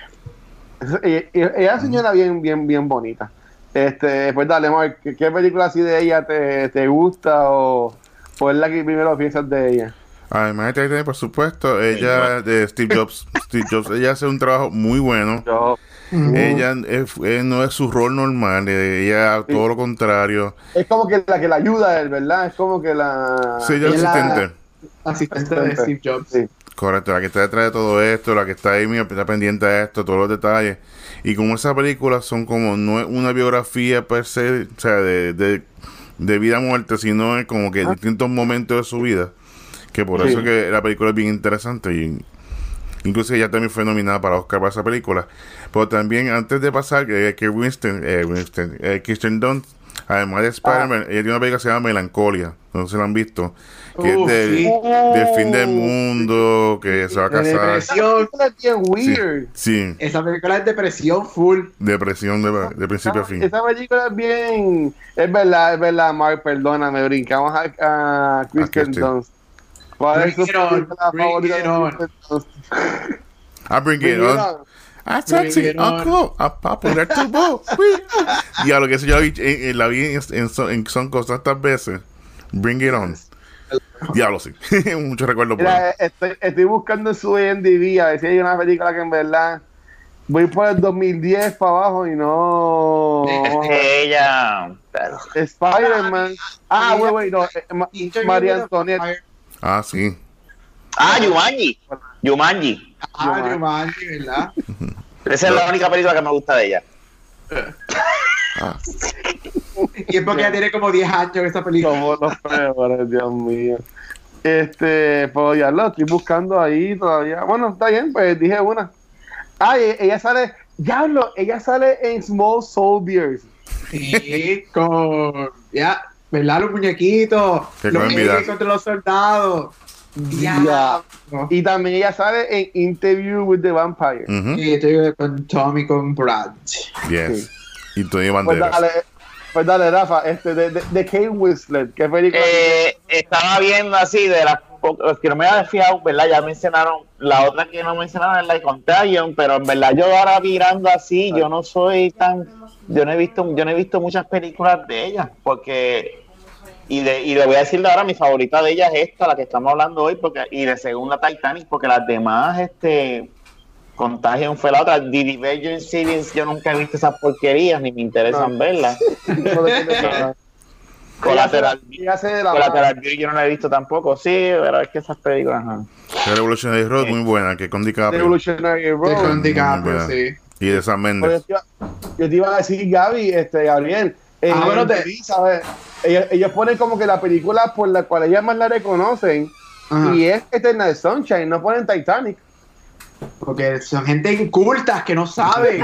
Ella es señora bien, bien, bien bonita. Este, pues dale, Mark, ¿qué, qué película así de ella te, te gusta o, o es la que primero piensas de ella? Además de Titanic, por supuesto, ella de Steve Jobs, Steve Jobs, ella hace un trabajo muy bueno. Yo, Ella es- eh, no es su rol normal, eh, ella Sí. todo lo contrario. es como que la que la ayuda a él, ¿verdad? Es como que la... Sí, ella es ella la- asistente. Asistente de Steve Jobs. Sí. Correcto, la que está detrás de todo esto, la que está ahí, mira, está pendiente de esto, todos los detalles. Y como esas películas son como, no es una biografía per se, o sea, de, de, de vida a muerte, sino es como que distintos momentos de su vida. Que por Sí. eso que la película es bien interesante y incluso ella también fue nominada para Oscar para esa película. Pero también antes de pasar, que, que Winston, eh, Winston, eh, Kirsten Dunst, además de Spider-Man, ella tiene una película que se llama Melancolia, no sé si la han visto, que es del, sí. del fin del mundo, que se va a casar. depresión. Esa película es bien weird. Sí, Esa película es depresión full. depresión de, de principio a fin. Esa película es bien... Es verdad, es verdad, Mark, perdóname, brincamos a, a Kristen Kirsten. Dunst. ¿Cuál es on, película favorita it on. I bring Bring it it on. on. Ah, Bring sexy, it on. uncle, popular turbo. Y a lo que eso yo la vi, en- en- la vi en, en, son- en Son Cosas tantas veces. Bring it on. Diablo, sí. Mucho recuerdo por Mira, eh, estoy, estoy buscando en su IMDb a ver si hay una película que en verdad voy por el 2010 para abajo y no Ella. pero- Spider-Man. Ah, güey, güey, no, eh, Ma- María Antonieta. Ah, sí. Ah, Yumanji. Yumanji. Ah, Jumanji, ¿verdad? Esa es la única película que me gusta de ella. Ah, Y es porque ya tiene como 10 años esa película. Como los peores, Dios mío. Este, pues ya lo estoy buscando ahí todavía. Bueno, está bien, pues dije una. Ah, ella sale, diablo, ella sale en Small Soldiers. Sí, con. Ya, ¿verdad? Los muñequitos. Que Los contra los soldados. Y también ella sale en Interview with the Vampire. Ujú. Sí, estoy con Tommy con Brad. Yes. Y Tony Pues Banderas. dale, pues dale, Rafa, este, de, de, de Kate Winslet, ¿qué película? Eh, estaba viendo así de las po- que no me había fijado, ¿verdad? Ya mencionaron la otra que no mencionaron es la de Contagion, pero en verdad yo ahora mirando así, yo no soy tan, yo no he visto, yo no he visto muchas películas de ella, porque y de, y le voy a decir ahora mi favorita de ella es esta, la que estamos hablando hoy, porque y de segunda Titanic, porque las demás, este Contagion fue la otra, The Divergent Series, yo nunca he visto esas porquerías ni me interesan No. verlas. Colateral, de Beauty yo no la he visto tampoco, sí, pero es que esas películas. ajá. Revolutionary Road, muy buena, que con DiCaprio. Revolutionary De Road. con DiCaprio, buena. sí. Y de Sam Pues Mendes. yo, te iba, yo te iba a decir, Gaby, este, Gabriel. En Ah, bueno, te- MTV, ¿sabes? Ellos, ellos ponen como que la película por la cual ellas más la reconocen Ajá. y es Eternal Sunshine, no ponen Titanic. Porque son gente incultas que no sabe.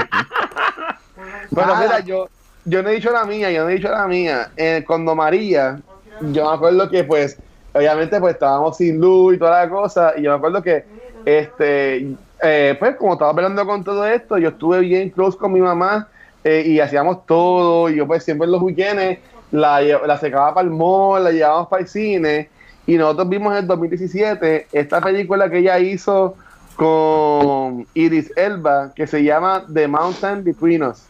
Pero mira, yo, yo no he dicho la mía, yo no he dicho la mía. Eh, cuando María, yo me acuerdo que pues, obviamente pues estábamos sin luz y toda la cosa, y yo me acuerdo que, este, eh, pues como estaba hablando con todo esto, yo estuve bien close con mi mamá eh, y hacíamos todo, y yo pues siempre en los weekends la, la secaba para el mall, la llevábamos para el cine, y nosotros vimos en el 2017 esta película que ella hizo con Iris Elba, que se llama The Mountain Between Us.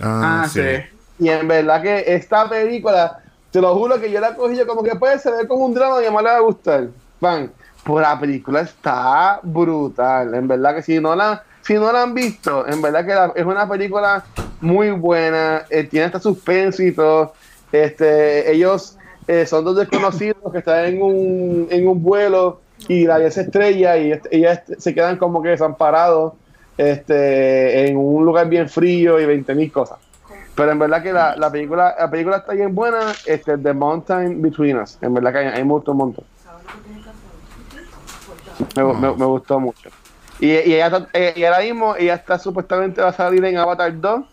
Ah, Ah, sí. sí. Y en verdad que esta película, te lo juro que yo la cogí yo como que puede ser como un drama y a le va a gustar. Van, pues la película está brutal. En verdad que si no la, si no la han visto, en verdad que la- es una película muy buena, eh, tiene hasta suspenso y todo. Este, ellos eh, son dos desconocidos que están en un, en un vuelo y la avión se estrella y ellas se quedan como que desamparados este, en un lugar bien frío y 20 mil cosas. Pero en verdad que la, la película la película está bien buena, este, The Mountain Between Us. En verdad que a mí me gustó un montón. Me, me- me gustó mucho. Y, y, ella, está- eh, ahora mismo ella está supuestamente va a salir en Avatar 2.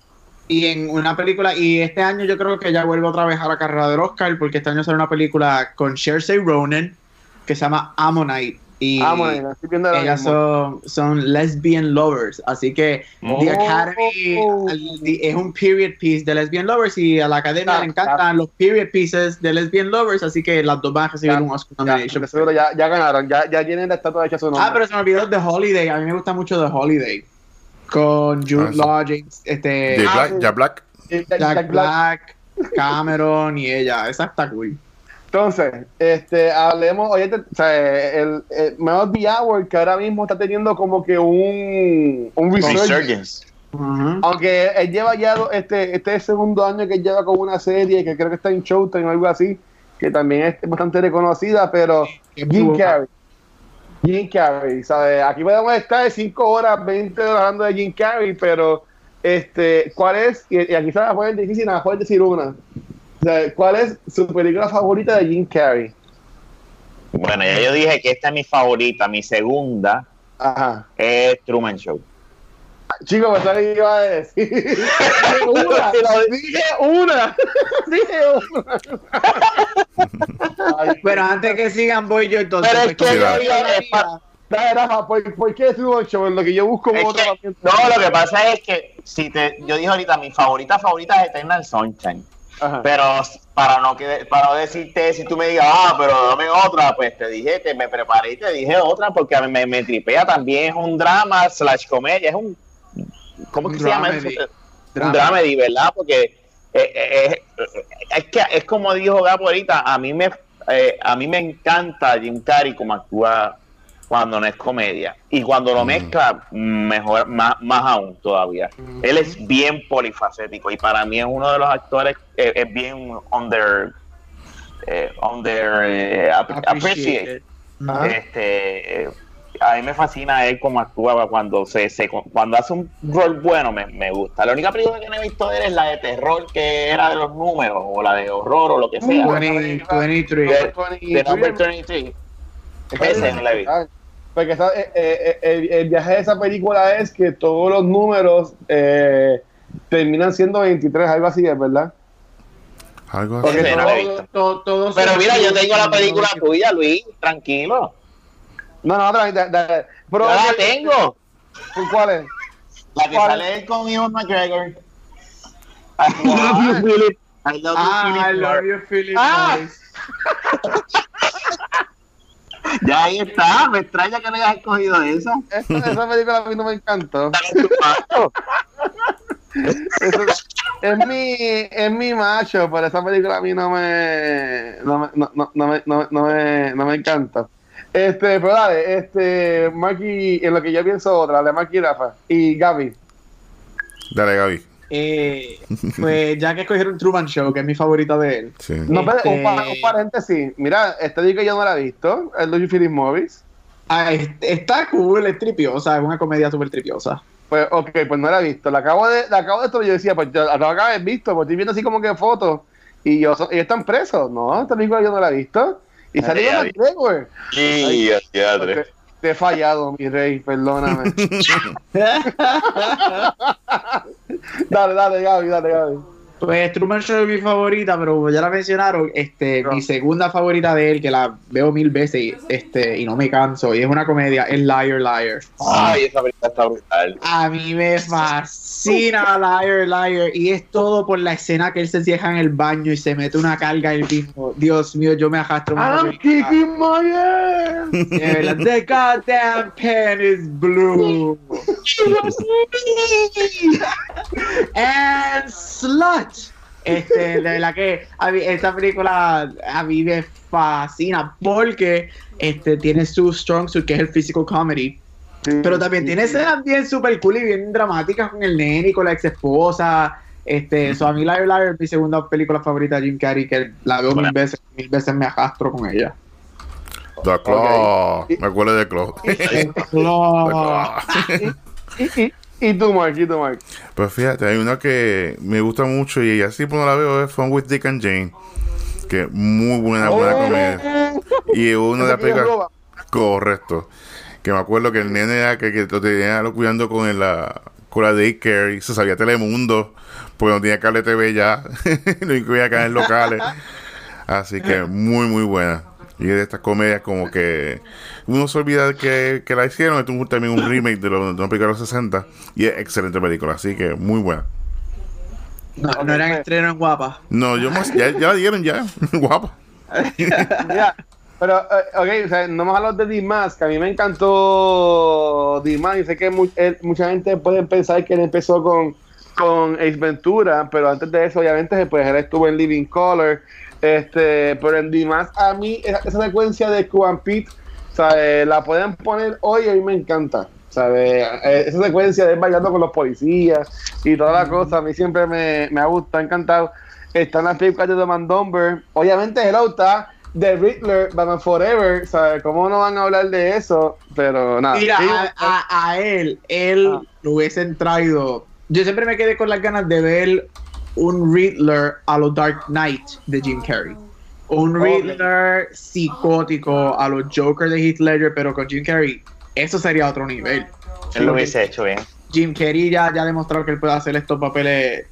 Y en una película, y este año yo creo que ya vuelve otra vez a la carrera del Oscar, porque este año sale una película con Cersei Ronan que se llama Ammonite. Y Ah, bueno, estoy viendo ellas son, son lesbian lovers. Así que The Oh. Academy the- es un period piece de lesbian lovers y a la academia Ah, le encantan los period pieces de lesbian lovers. Así que las dos van a recibir Ya, un Oscar Ya, nomination. de seguro ya, ya ganaron, ya, ya tienen la estatua hecha su nombre. Ah, pero se me olvidó The Holiday. A mí me gusta mucho The Holiday. Con Jude Ah. Law, James, este, Jack Ah, Black. Jack Black. Jack- Black. Cameron y ella. Esa está cool. Entonces, este, hablemos, oye, te- o sea, el, el the Hour que ahora mismo está teniendo como que un, un resurgence. Aunque él lleva ya do- este, este es el segundo año que él lleva con una serie que creo que está en Showtime o algo así, que también es bastante reconocida, pero Jim Carrey. Jim Carrey, ¿sabes? Aquí podemos estar 5 horas, 20 horas hablando de Jim Carrey, pero este, ¿cuál es? Y, y aquí se va a poner difícil, nada, puedes decir una. O sea, ¿Cuál es su película favorita de Jim Carrey? Bueno, ya yo dije que esta es mi favorita. Mi segunda Ajá. es Truman Show. Chico, me sabes que iba a decir. Dije una, dije una. Dije una. Ay, Pero antes que sigan, voy yo entonces. Pero es porque que yo es Rafa, ¿por, por qué Show? En lo que yo busco Es otra que- no, lo que pasa es que si te, yo dije ahorita, mi favorita favorita es Eternal Sunshine. Ajá. Pero para no que, para no decirte, si tú me digas, ah, pero dame otra, pues te dije, te me preparé y te dije otra porque a mí me, me tripea también, es un drama slash comedia, es un, ¿cómo que se llama eso? Un dramedy, ¿verdad? Porque eh, eh, eh, es que es como dijo Gabo ahorita, a mí me, eh, a mí me encanta Jim Carrey como actúa cuando no es comedia y cuando lo Mm. mezcla mejor más, más aún todavía él es bien polifacético y para mí es uno de los actores es bien under under ap- appreciated. Appreciated. Ajá. este a mí me fascina él como actúa cuando se, se cuando hace un rol bueno me, me gusta la única película que no he visto de él es la de terror que era de los números o la de horror o lo que sea 20, 23. de, de number 23 Ese no la he visto. Porque esa- eh, eh, el, el viaje de esa película es que todos los números eh, terminan siendo 23, algo así, ¿es verdad? Algo Porque así. Ese no todo- lo he visto. To- todos Pero mira, yo tengo la película tuya, Luis, tranquilo. No, no, otra vez, Yo la tengo. ¿Cuál es? La que ¿Cuál? sale con Ewan McGregor. I love you, Philip. I love you, Ah, I Philip love Morris. you, Philip Ah. Ya ahí está. Me extraña que no hayas escogido esa. Esa, esa película a mí no me encantó. Es mi es mi macho, pero esa película a mí no me no me, no, no, no me, no, no me, no me encanta. Este, pero dale, este, Marky, en lo que yo pienso otra, de Marky y Rafa y Gaby. Dale, Gaby. Eh, pues ya que escogieron Truman Show, que es mi favorita de él. Sí. No, pero Este- un, pa- un paréntesis. Mira, este disco yo no la he visto, el de Philip Morris. Ah, es- está cool, es tripiosa, es una comedia súper tripiosa. Pues, ok, pues no la he visto. La acabo de, la acabo de esto yo decía, pues yo la acabo de haber visto, pues estoy viendo así como que fotos. Y yo, so- ellos están presos. No, esta película yo no la he visto. Y salió ay. McGregor. Sí, Te, te he fallado, mi rey, perdóname. dale, dale, Gaby, dale, Gaby. Pues Truman Show es mi favorita, pero como ya la mencionaron, este, No. mi segunda favorita de él, que la veo mil veces y, este, y no me canso, y es una comedia, es Liar Liar. Ay, esa película está brutal. A mí me fascina Liar Liar y es todo por la escena que él se cierra en el baño y se mete una carga él mismo. Dios mío, yo me arrastro. I'm kicking my ass. The goddamn pen is blue. And slut. Este, de verdad que a mí, esta película a mí me fascina porque este, tiene su strong suit que es el physical comedy. Pero también tiene escenas bien super cool y bien dramáticas con el nene y con la ex esposa. Este, so a mí Liar Liar es mi segunda película favorita de Jim Carrey, que la veo mil veces, mil veces me arrastro con ella. The Claw. Me acuerdo de Claw. The. Claw. Y, y, y tú, Mark, y tú, Mark. Pues fíjate, hay una que me gusta mucho y así pues no la veo es Fun with Dick and Jane. Que es muy buena, buena Oh. comedia. Y una de las películas. Correcto. Que me acuerdo que el nene era que, que lo tenía lo cuidando con el, la, con la daycare y se sabía Telemundo, porque no tenía cable TV ya, no incluía canales locales. Así que muy, muy buena. Y de estas comedias como que uno se olvida que, que la hicieron, esto es también un remake de, los, de una película de los 60 y es excelente película, así que muy buena. No, no eran estrenos en guapa. No, yo más, ya, ya la dieron ya, guapa. Pero, eh, ok, o sea, no hemos hablado de Dimas, que a mí me encantó Dimas, y sé que mu- eh, mucha gente puede pensar que él empezó con, con Ace Ventura, pero antes de eso, obviamente, pues él estuvo en Living Color, este, pero en Dimas, a mí, esa, esa secuencia de Cuban Pete, ¿sabe? la pueden poner hoy, a mí me encanta. ¿sabe? Eh, Esa secuencia de él bailando con los policías y toda la cosa, a mí siempre me, me ha gustado, encantado. Están las películas de The Man Dumber. Obviamente, Hello está The Riddler, Batman Forever. ¿sabes? ¿Cómo no van a hablar de eso? Pero nada. Mira, Sí, a, a- a él, él Ah. lo hubiesen traído. Yo siempre me quedé con las ganas de ver un Riddler a lo Dark Knight de Jim Carrey. Un. Riddler psicótico a los Joker de Heath Ledger, pero con Jim Carrey. Eso sería otro nivel. Él lo hubiese hecho bien. Jim Carrey ya, ya ha demostrado que él puede hacer estos papeles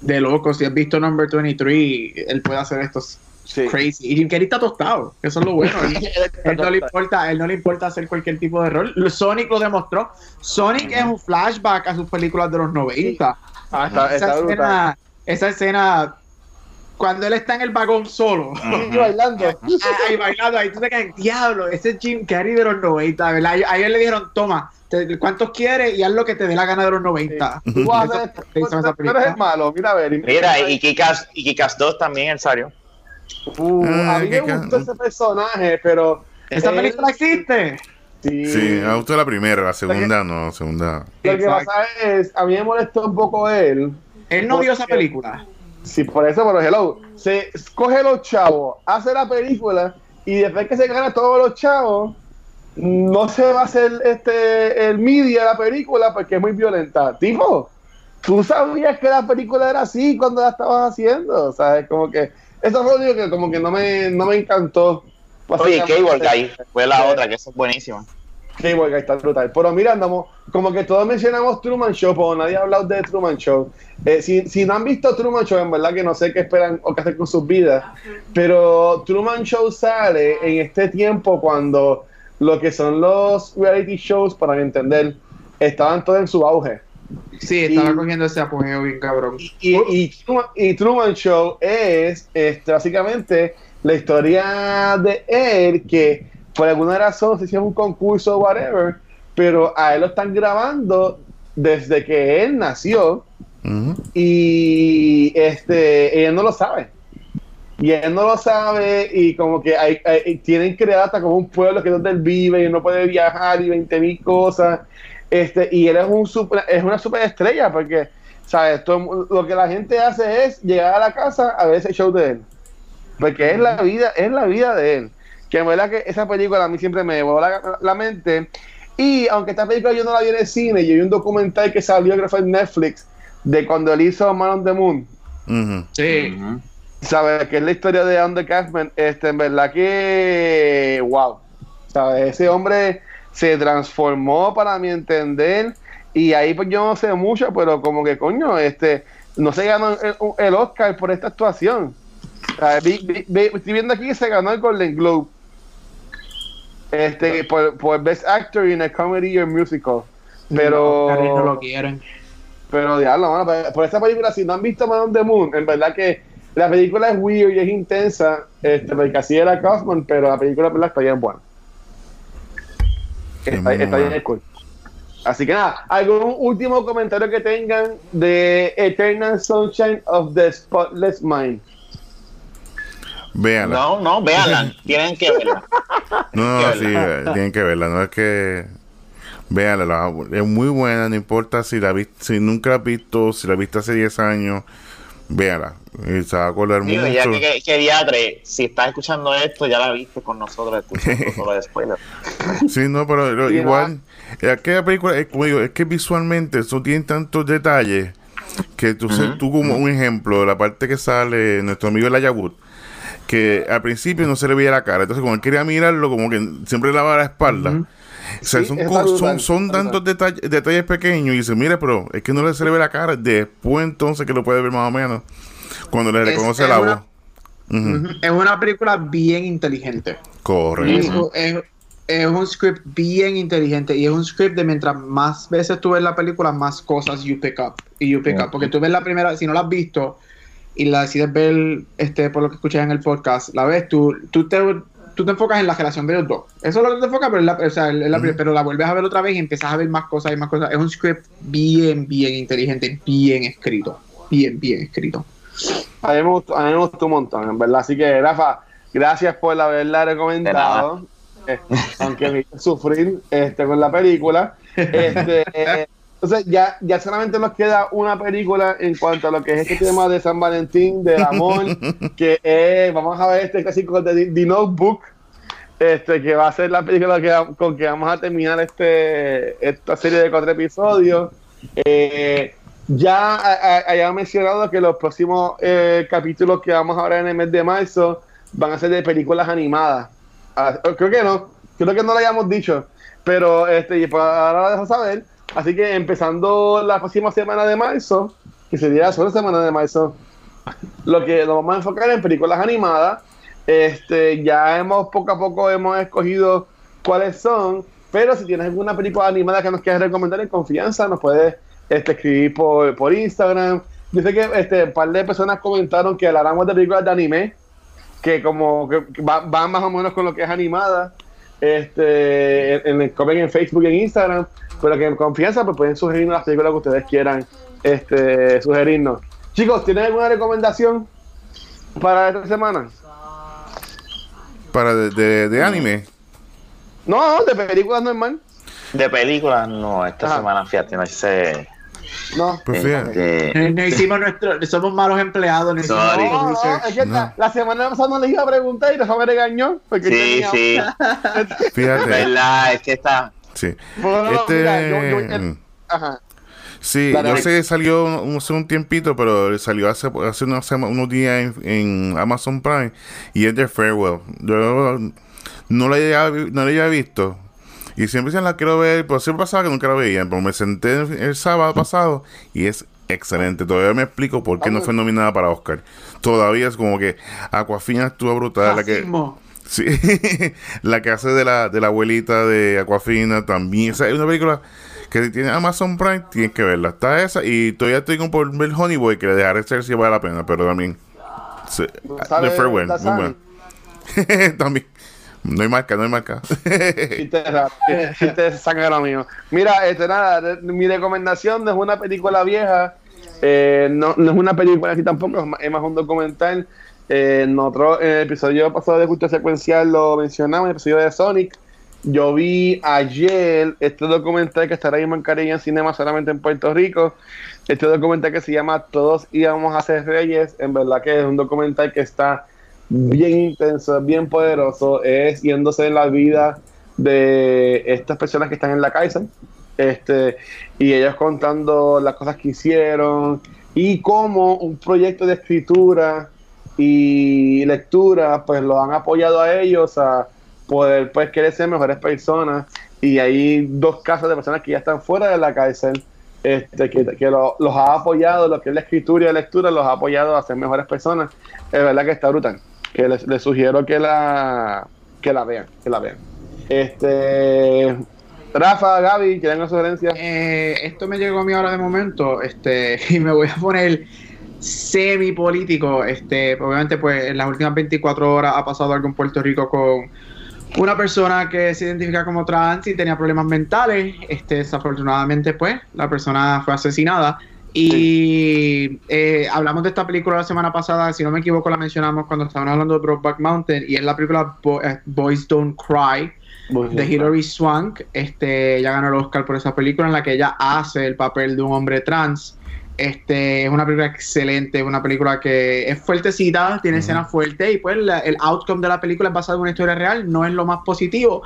de loco. Si has visto Number 23, él puede hacer estos sí. crazy. Y Jim Carrey está tostado. Eso es lo bueno. Él- él no le importa, él no le importa hacer cualquier tipo de rol. Sonic lo demostró. Sonic es un flashback a sus películas de los 90. Ah, está, esa, está brutal. Esa escena, cuando él está en el vagón solo, Y bailando. ahí bailando, ahí tú te caes, diablo, ese es Jim Carrey de los 90, ¿verdad? A a ellos le dijeron, toma, te- ¿cuántos quieres? Y haz lo que te dé la gana de los 90. Tú vas a hacer Eso- esto. eso- esa Tú eres el malo. Mira, a ver. Mira, y Kikas, y Kikas 2 también, en serio. Uh, a Ah, mí qué me gustó ese personaje, pero. ¿Esa él- película existe? Sí. Sí, me gustó la primera, la segunda no, la segunda. Lo que Exacto. pasa es, a mí me molestó un poco él. Él no vio esa película. Sí, por eso, pero hello. Se coge los chavos, hace la película y después que se gana todos los chavos, no se va a hacer este el media de la película porque es muy violenta. Tipo, tú sabías que la película era así cuando la estabas haciendo. ¿Sabes? Como que eso fue lo único que como que no me, no me encantó. Oye, Cable Guy fue la otra, que es buenísima. Cable Guy está brutal. Pero mira, andamos, como que todos mencionamos Truman Show, pero nadie ha hablado de Truman Show. Eh, si, si no han visto Truman Show, en verdad que no sé qué esperan o qué hacer con sus vidas. Pero Truman Show sale en este tiempo cuando lo que son los reality shows, para entender, estaban todos en su auge. Sí, estaba cogiendo ese apogeo bien cabrón. Y, y, Truman, y Truman Show es este, básicamente la historia de él que por alguna razón se hicieron un concurso o whatever, pero a él lo están grabando desde que él nació y este él no lo sabe. Y él no lo sabe y como que hay, tienen creado hasta como un pueblo que es donde él vive y no puede viajar y 20 mil cosas. Este, y él es, un super, es una superestrella porque, ¿sabes? Todo, lo que la gente hace es llegar a la casa a ver ese show de él. Porque es la vida, es la vida de él. Que en verdad que esa película a mí siempre me voló la, mente. Y aunque esta película yo no la vi en el cine, yo vi un documental que salió, creo que fue en Netflix, de cuando él hizo Man on the Moon. Sí. ¿Sabes? Que es la historia de Under Cashman. Este, en verdad que. ¡Wow! ¿Sabes? Ese hombre se transformó para mi entender. Y ahí pues yo no sé mucho, pero como que coño, este, no se ganó el, el Oscar por esta actuación. estoy viendo aquí que se ganó el Golden Globe. Este, por, por Best Actor in a Comedy or Musical. Pero. No, lo quieren. Pero diablo, mano, por, por esta película, si no han visto Man on the Moon, en verdad que la película es weird y es intensa, este, porque así era Kaufman, pero la película verdad, está bien buena. Está, está bien cool. Así que nada, ¿algún último comentario que tengan de Eternal Sunshine of the Spotless Mind? Véanla. No, no, véanla. tienen que verla. No, no, sí, eh, tienen que verla. No es que. Véanla, es muy buena, no importa si la viste, si nunca la has visto, si la viste hace 10 años, véala. Y se va a acordar Digo, mucho. ya que, que, que diatre, si estás escuchando esto, ya la viste con nosotros, escuchando solo de spoiler. Sí, no, pero Sí, igual, eh, aquella película, es, como digo, es que visualmente eso tiene tantos detalles que tú, se- tú como un ejemplo, la parte que sale nuestro amigo el Ayabut, que al principio no se le veía la cara, entonces cuando él quería mirarlo, como que siempre le daba la espalda. O sea, Sí, son, es son, son es tantos detalles, detalles pequeños y dice, mire, pero es que no le se le ve la cara, después entonces que lo puede ver más o menos, cuando le Es- reconoce es la una- voz. Es una película bien inteligente. Correcto. Es, es- es un script bien inteligente y es un script de mientras más veces tú ves la película, más cosas you pick up. Y you pick up. Porque tú ves la primera, si no la has visto y la decides ver este, por lo que escuchas en el podcast, la ves, tú, tú, te, tú te enfocas en la relación de los dos. Eso es lo que te enfocas, pero, la, o sea, pero la vuelves a ver otra vez y empiezas a ver más cosas y más cosas. Es un script bien, bien inteligente, bien escrito. Bien, bien escrito. A mí, me gustó, a mí me gustó un montón, en verdad. Así que, Rafa, gracias por haberla recomendado. Eh, aunque me hizo sufrir este, con la película. Este, eh, entonces, ya, ya solamente nos queda una película en cuanto a lo que es este tema de San Valentín, del amor, que es, vamos a ver este clásico de The- Notebook, este, que va a ser la película que, con que vamos a terminar este, esta serie de cuatro episodios. Eh, ya ha- ha- había mencionado que los próximos eh, capítulos que vamos a ver en el mes de marzo van a ser de películas animadas. Ah, creo que no, creo que no lo hayamos dicho, pero este, y pues ahora lo dejo saber. Así que empezando la próxima semana de marzo, que sería la segunda semana de marzo, lo que nos vamos a enfocar en películas animadas. Este, ya hemos poco a poco hemos escogido cuáles son, pero si tienes alguna película animada que nos quieras recomendar en confianza, nos puedes este, escribir por, por Instagram. Dice que este, un par de personas comentaron que habláramos de películas de anime, que como que que va- van más o menos con lo que es animada. Este, en, en el en Facebook y en Instagram, pero que en confianza pues pueden sugerirnos las películas que ustedes quieran este, sugerirnos. Chicos, ¿tienen alguna recomendación para esta semana? Para de, de, de anime. No, de películas normal. De películas, no, esta Ajá. semana, fíjate, no sé. No. Pues fíjate. Este, No hicimos nuestro, somos malos empleados, no hicimos Sorry. nuestro No, no, es que No. la, la semana pasada no le iba a preguntar y Rafa me regañó. Porque sí, tenía- sí, Fíjate. verdad, es que está. Sí. Bueno, Este, mira, yo- yo- el- Ajá. sí, Dale, yo sé que salió un- hace un tiempito, pero salió hace, hace unos, días en, en Amazon Prime y es de Farewell. Yo no la había, no la había visto. Y siempre se la quiero ver, pero siempre pasaba que nunca la veía. Pero me senté el sábado pasado y es excelente. Todavía me explico por qué no fue nominada para Oscar. Todavía es como que Aquafina estuvo brutal. La que, sí, la que hace de la, de la abuelita de Aquafina también. O es una película que tiene Amazon Prime, tienes que verla. Está esa y todavía estoy con por ver Honeyboy, que le dejaré ser si vale la pena, pero también. Sí, de Farewell, muy bueno. también. No hay marca, no hay marca. te saca lo mío. Mira, este, nada, mi recomendación no es una película vieja, eh, no, no, es una película así tampoco, es más un documental. Eh, en otro en el episodio pasado de Cultura Secuencial lo mencionamos, en el episodio de Sonic. Yo vi ayer este documental que estará en Cariño en Cinema solamente en Puerto Rico. Este documental que se llama Todos íbamos a ser reyes. En verdad que es un documental que está bien intenso, bien poderoso, es yéndose en la vida de estas personas que están en la cárcel, este, y ellos contando las cosas que hicieron y cómo un proyecto de escritura y lectura, pues lo han apoyado a ellos a poder pues querer ser mejores personas y hay dos casos de personas que ya están fuera de la cárcel este, que, los ha apoyado, lo que es la escritura y la lectura, los ha apoyado a ser mejores personas. Es verdad que está brutal que les, sugiero que la que la vean, que la vean. Este Rafa, Gaby, ¿quieren una sugerencia? Eh, esto me llegó a mí ahora de momento, este, y me voy a poner semi político, este, obviamente pues en las últimas 24 horas ha pasado algo en Puerto Rico con una persona que se identifica como trans y tenía problemas mentales, este, desafortunadamente pues la persona fue asesinada. Y eh, hablamos de esta película la semana pasada, si no me equivoco, la mencionamos cuando estábamos hablando de Brokeback Mountain, y es la película eh, Boys Don't Cry de Hilary Swank. Este, ella ganó el Oscar por esa película en la que ella hace el papel de un hombre trans. Este, es una película excelente, es una película que es fuertecita, tiene escenas fuertes y pues el outcome de la película es basado en una historia real, no es lo más positivo,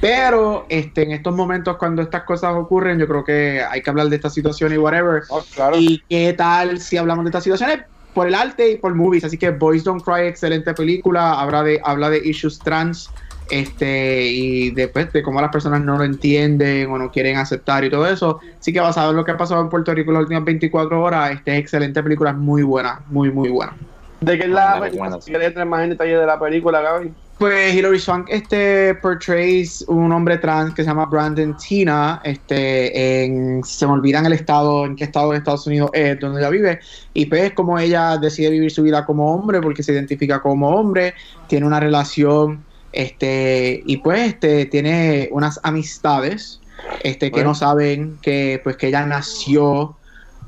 pero este, en estos momentos, cuando estas cosas ocurren, yo creo que hay que hablar de esta situación y whatever. Oh, y qué tal si hablamos de estas situaciones por el arte y por movies. Así que Boys Don't Cry, excelente película. Habla de, habla de issues trans este y después de cómo las personas no lo entienden o no quieren aceptar y todo eso. Así que basado en lo que ha pasado en Puerto Rico en las últimas 24 horas, este es excelente película, es muy buena, muy, muy buena. ¿De qué es la película? Si quería más en detalle de la película, Gaby. Pues Hilary Swank este portrays un hombre trans que se llama Brandon Tina, este, en, se me olvidan el estado, en qué estado de Estados Unidos es donde ella vive, y pues como ella decide vivir su vida como hombre porque se identifica como hombre, tiene una relación, este, y pues este, tiene unas amistades, este, que no saben que pues que ella nació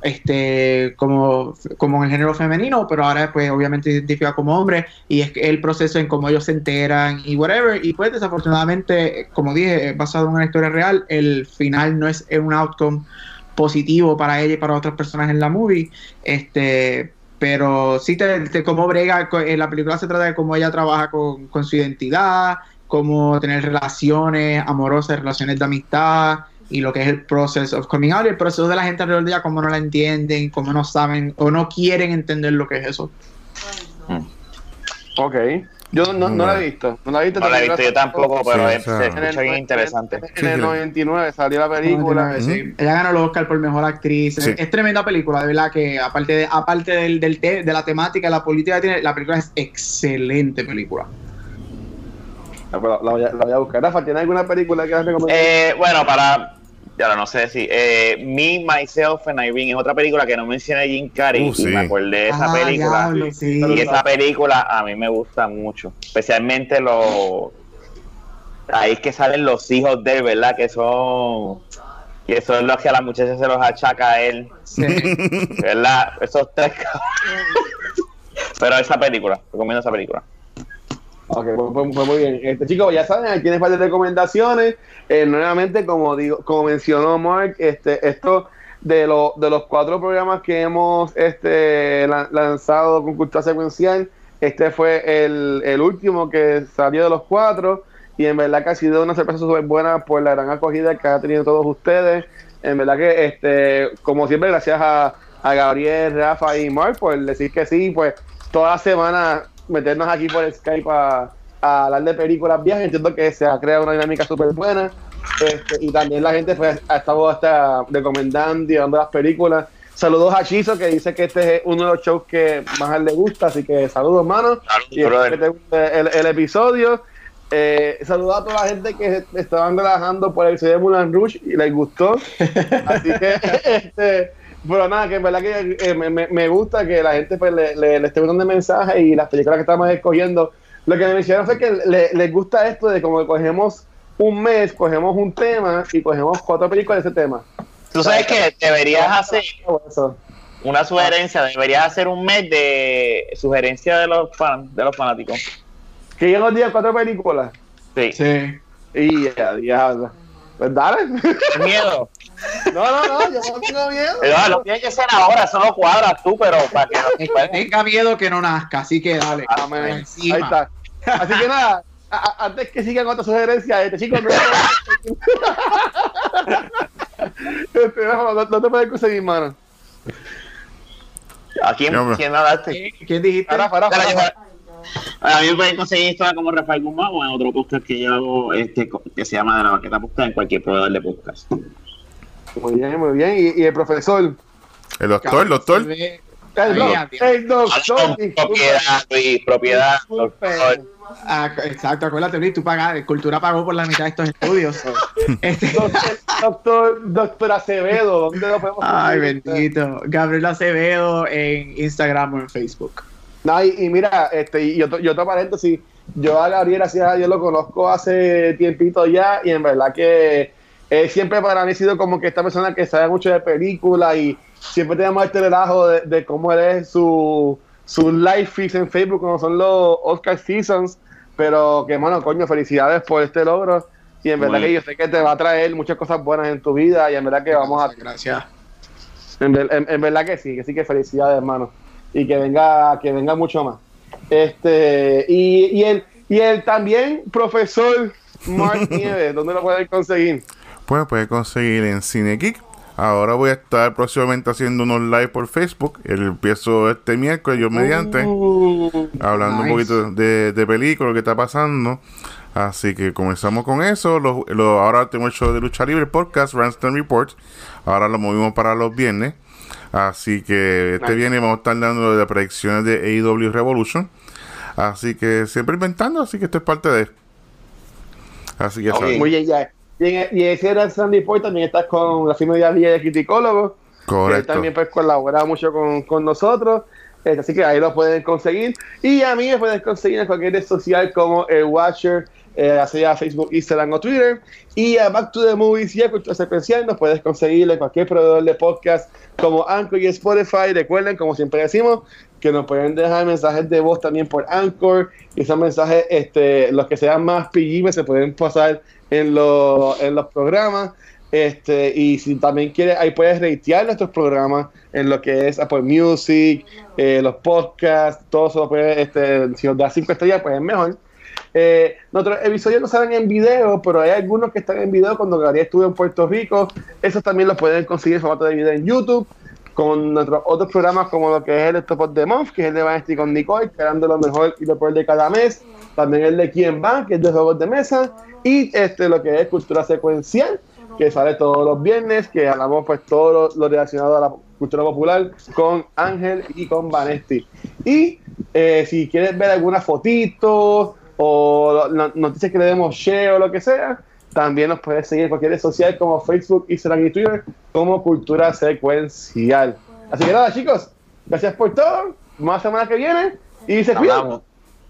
este como, como en el género femenino, pero ahora pues obviamente se identifica como hombre y es el proceso en cómo ellos se enteran y whatever. Y pues desafortunadamente, como dije, basado en una historia real, el final no es un outcome positivo para ella y para otras personas en la movie. Este, pero sí te, como brega, en la película se trata de cómo ella trabaja con, con su identidad, cómo tener relaciones amorosas, relaciones de amistad, y lo que es el proceso of coming out el proceso de la gente alrededor de ella, cómo no la entienden, cómo no saben o no quieren entender lo que es eso. Ok. Yo no, no, la he visto. No la he visto, no la he visto yo tampoco, pero es, bien interesante. En, el 99 salió la película. Ella ganó el Oscar por Mejor Actriz. Es, tremenda película, de verdad, que aparte de, aparte del, del de la temática, la política que tiene, la película es excelente película. La, voy, a, la voy, a, buscar. Rafa, ¿tiene alguna película que has recomendado? Eh, bueno, para ya no sé si eh, Me, Myself and Irene es otra película que no mencioné Jim Carrey uh, y me acordé de esa ah, película. y esa película a mí me gusta mucho especialmente los ahí es que salen los hijos de él verdad que son y eso es lo que a las muchachas se los achaca a él verdad esos tres pero esa película recomiendo esa película Ok, pues, muy bien. Este, chicos, ya saben, aquí tienes varias recomendaciones. Eh, nuevamente, como digo, como mencionó Mark, este, esto de, lo, de los cuatro programas que hemos este, lanzado con cultura secuencial, este fue el, el, último que salió de los cuatro. Y en verdad que ha una sorpresa súper buena por la gran acogida que ha tenido todos ustedes. En verdad que, este, como siempre, gracias a, a Gabriel, Rafa y Mark por decir que sí, pues toda la semana meternos aquí por Skype a, a hablar de películas viejas. Entiendo que se ha creado una dinámica súper buena. Este, y también la gente pues, ha estado hasta recomendando y dando las películas. Saludos a Chizo que dice que este es uno de los shows que más a él le gusta, así que saludos, hermano. y que te guste el, el episodio. Eh, saludos a toda la gente que estaban relajando por el episodio de Mulan Rouge y les gustó. Así que, este, pero nada, que en verdad que eh, me, me- gusta que la gente pues, le, le, le esté mandando mensajes y las películas que estamos escogiendo. Lo que me hicieron fue que le- les gusta esto de como que cogemos un mes, cogemos un tema y cogemos cuatro películas de ese tema. Tú sabes que deberías hacer Eso. una sugerencia, deberías hacer un mes de sugerencia de los fan, de los fanáticos. Que yo nos diga cuatro películas. Sí. Sí. Y ya, diablo. Pues dale. Miedo. No, no, no, yo no tengo miedo. Pero, ah, lo tiene que ser ahora, eso lo cuadras tú, pero para que que tenga miedo que no nazca, así que dale. Encima. Ahí está. Así que nada, a- a- antes que sigan otras sugerencias, este chico, no, Este, no, no- no te puedes conseguir, mano. ¿A quién, quién hablaste? ¿Qué- ¿Quién dijiste? Ahora, para, Dale, para, yo- A mí me pueden conseguir esto como Rafael Guzmán o en otro podcast que yo hago este, que se llama De la Baqueta Podcast en cualquier proveedor de podcast. Muy bien, muy bien. Y, y el profesor. El doctor, el doctor. El, el doctor. Propiedad, Luis, propiedad. Doctor. Ah, exacto, acuérdate, Luis, tú pagas, Cultura pagó por la mitad de estos estudios. Este- Doctor, doctor, doctor Acevedo, ¿dónde lo podemos Ay, bendito. Gabriel Acevedo en Instagram o en Facebook. No, y, y mira, este, y otro, y otro paréntesis, yo a Gabriel, así yo lo conozco hace tiempito ya, y en verdad que él siempre para mí ha sido como que esta persona que sabe mucho de películas y siempre tenemos este relajo de, de cómo él es su, su live feeds en Facebook, como son los Oscar Seasons, pero que, mano, coño, felicidades por este logro, y en verdad que yo sé que te va a traer muchas cosas buenas en tu vida, y en verdad que vamos a Gracias. en, en- en verdad que sí, que sí que felicidades, hermano. Y que venga, que venga mucho más. Este, y, y el, y el también profesor Mark Nieves, ¿dónde lo pueden conseguir? Pues puede conseguir en Cine Geek. Ahora voy a estar próximamente haciendo unos live por Facebook. El empiezo este miércoles, yo mediante, Uh, hablando nice. un poquito de, de película, lo que está pasando. Así que comenzamos con eso. Lo- lo- ahora tenemos el show de lucha libre, el podcast, Ranston Report. Ahora lo movimos para los viernes. Así que este viernes vamos a estar dando las predicciones de AEW Revolution. Así que siempre inventando, así que esto es parte de. Así que Ok. saben. muy bien, ya. Y, en, y ese era el Sandy Point, también estás con la firma de de Criticólogo. que Correcto. también pues colabora mucho con, con nosotros. Eh, así que ahí lo pueden conseguir. Y a mí me pueden conseguir en cualquier red social como el Watcher, eh, sea Facebook, Instagram o Twitter. Y a Back to the Movies y a Cultura Secuencial nos puedes conseguir en cualquier proveedor de podcast como Anchor y Spotify. Recuerden, como siempre decimos, que nos pueden dejar mensajes de voz también por Anchor. Y esos mensajes, este, los que sean más PG, se pueden pasar en, los en los programas. Este, y si también quieres, ahí puedes ratear nuestros programas en lo que es Apple Music, eh, los podcasts, todo eso lo puedes, este, si nos das cinco estrellas, pues es mejor. Eh, nuestros episodios no salen en video, pero hay algunos que están en video cuando Gabriel estuvo en Puerto Rico. Esos también los pueden conseguir en formato de video en YouTube. Con nuestros otros programas como lo que es el Top of the Month, que es el de Vanity con Nicole, creando lo mejor y lo peor de cada mes. También el de Quién Va, que es de juegos de mesa. Y este lo que es cultura secuencial, que sale todos los viernes, que hablamos pues todo lo, lo relacionado a la cultura popular con Ángel y con Vanesti. Y eh, si quieres ver alguna fotito o no- noticias que le demos share o lo que sea, también nos puedes seguir en cualquier red social como Facebook, Instagram y Twitter como Cultura Secuencial. Así que nada, chicos, gracias por todo. Más semana que viene y se cuidan. Hablamos.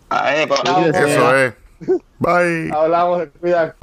A ver, pues. Eso es. Bye. Hablamos, se cuidan.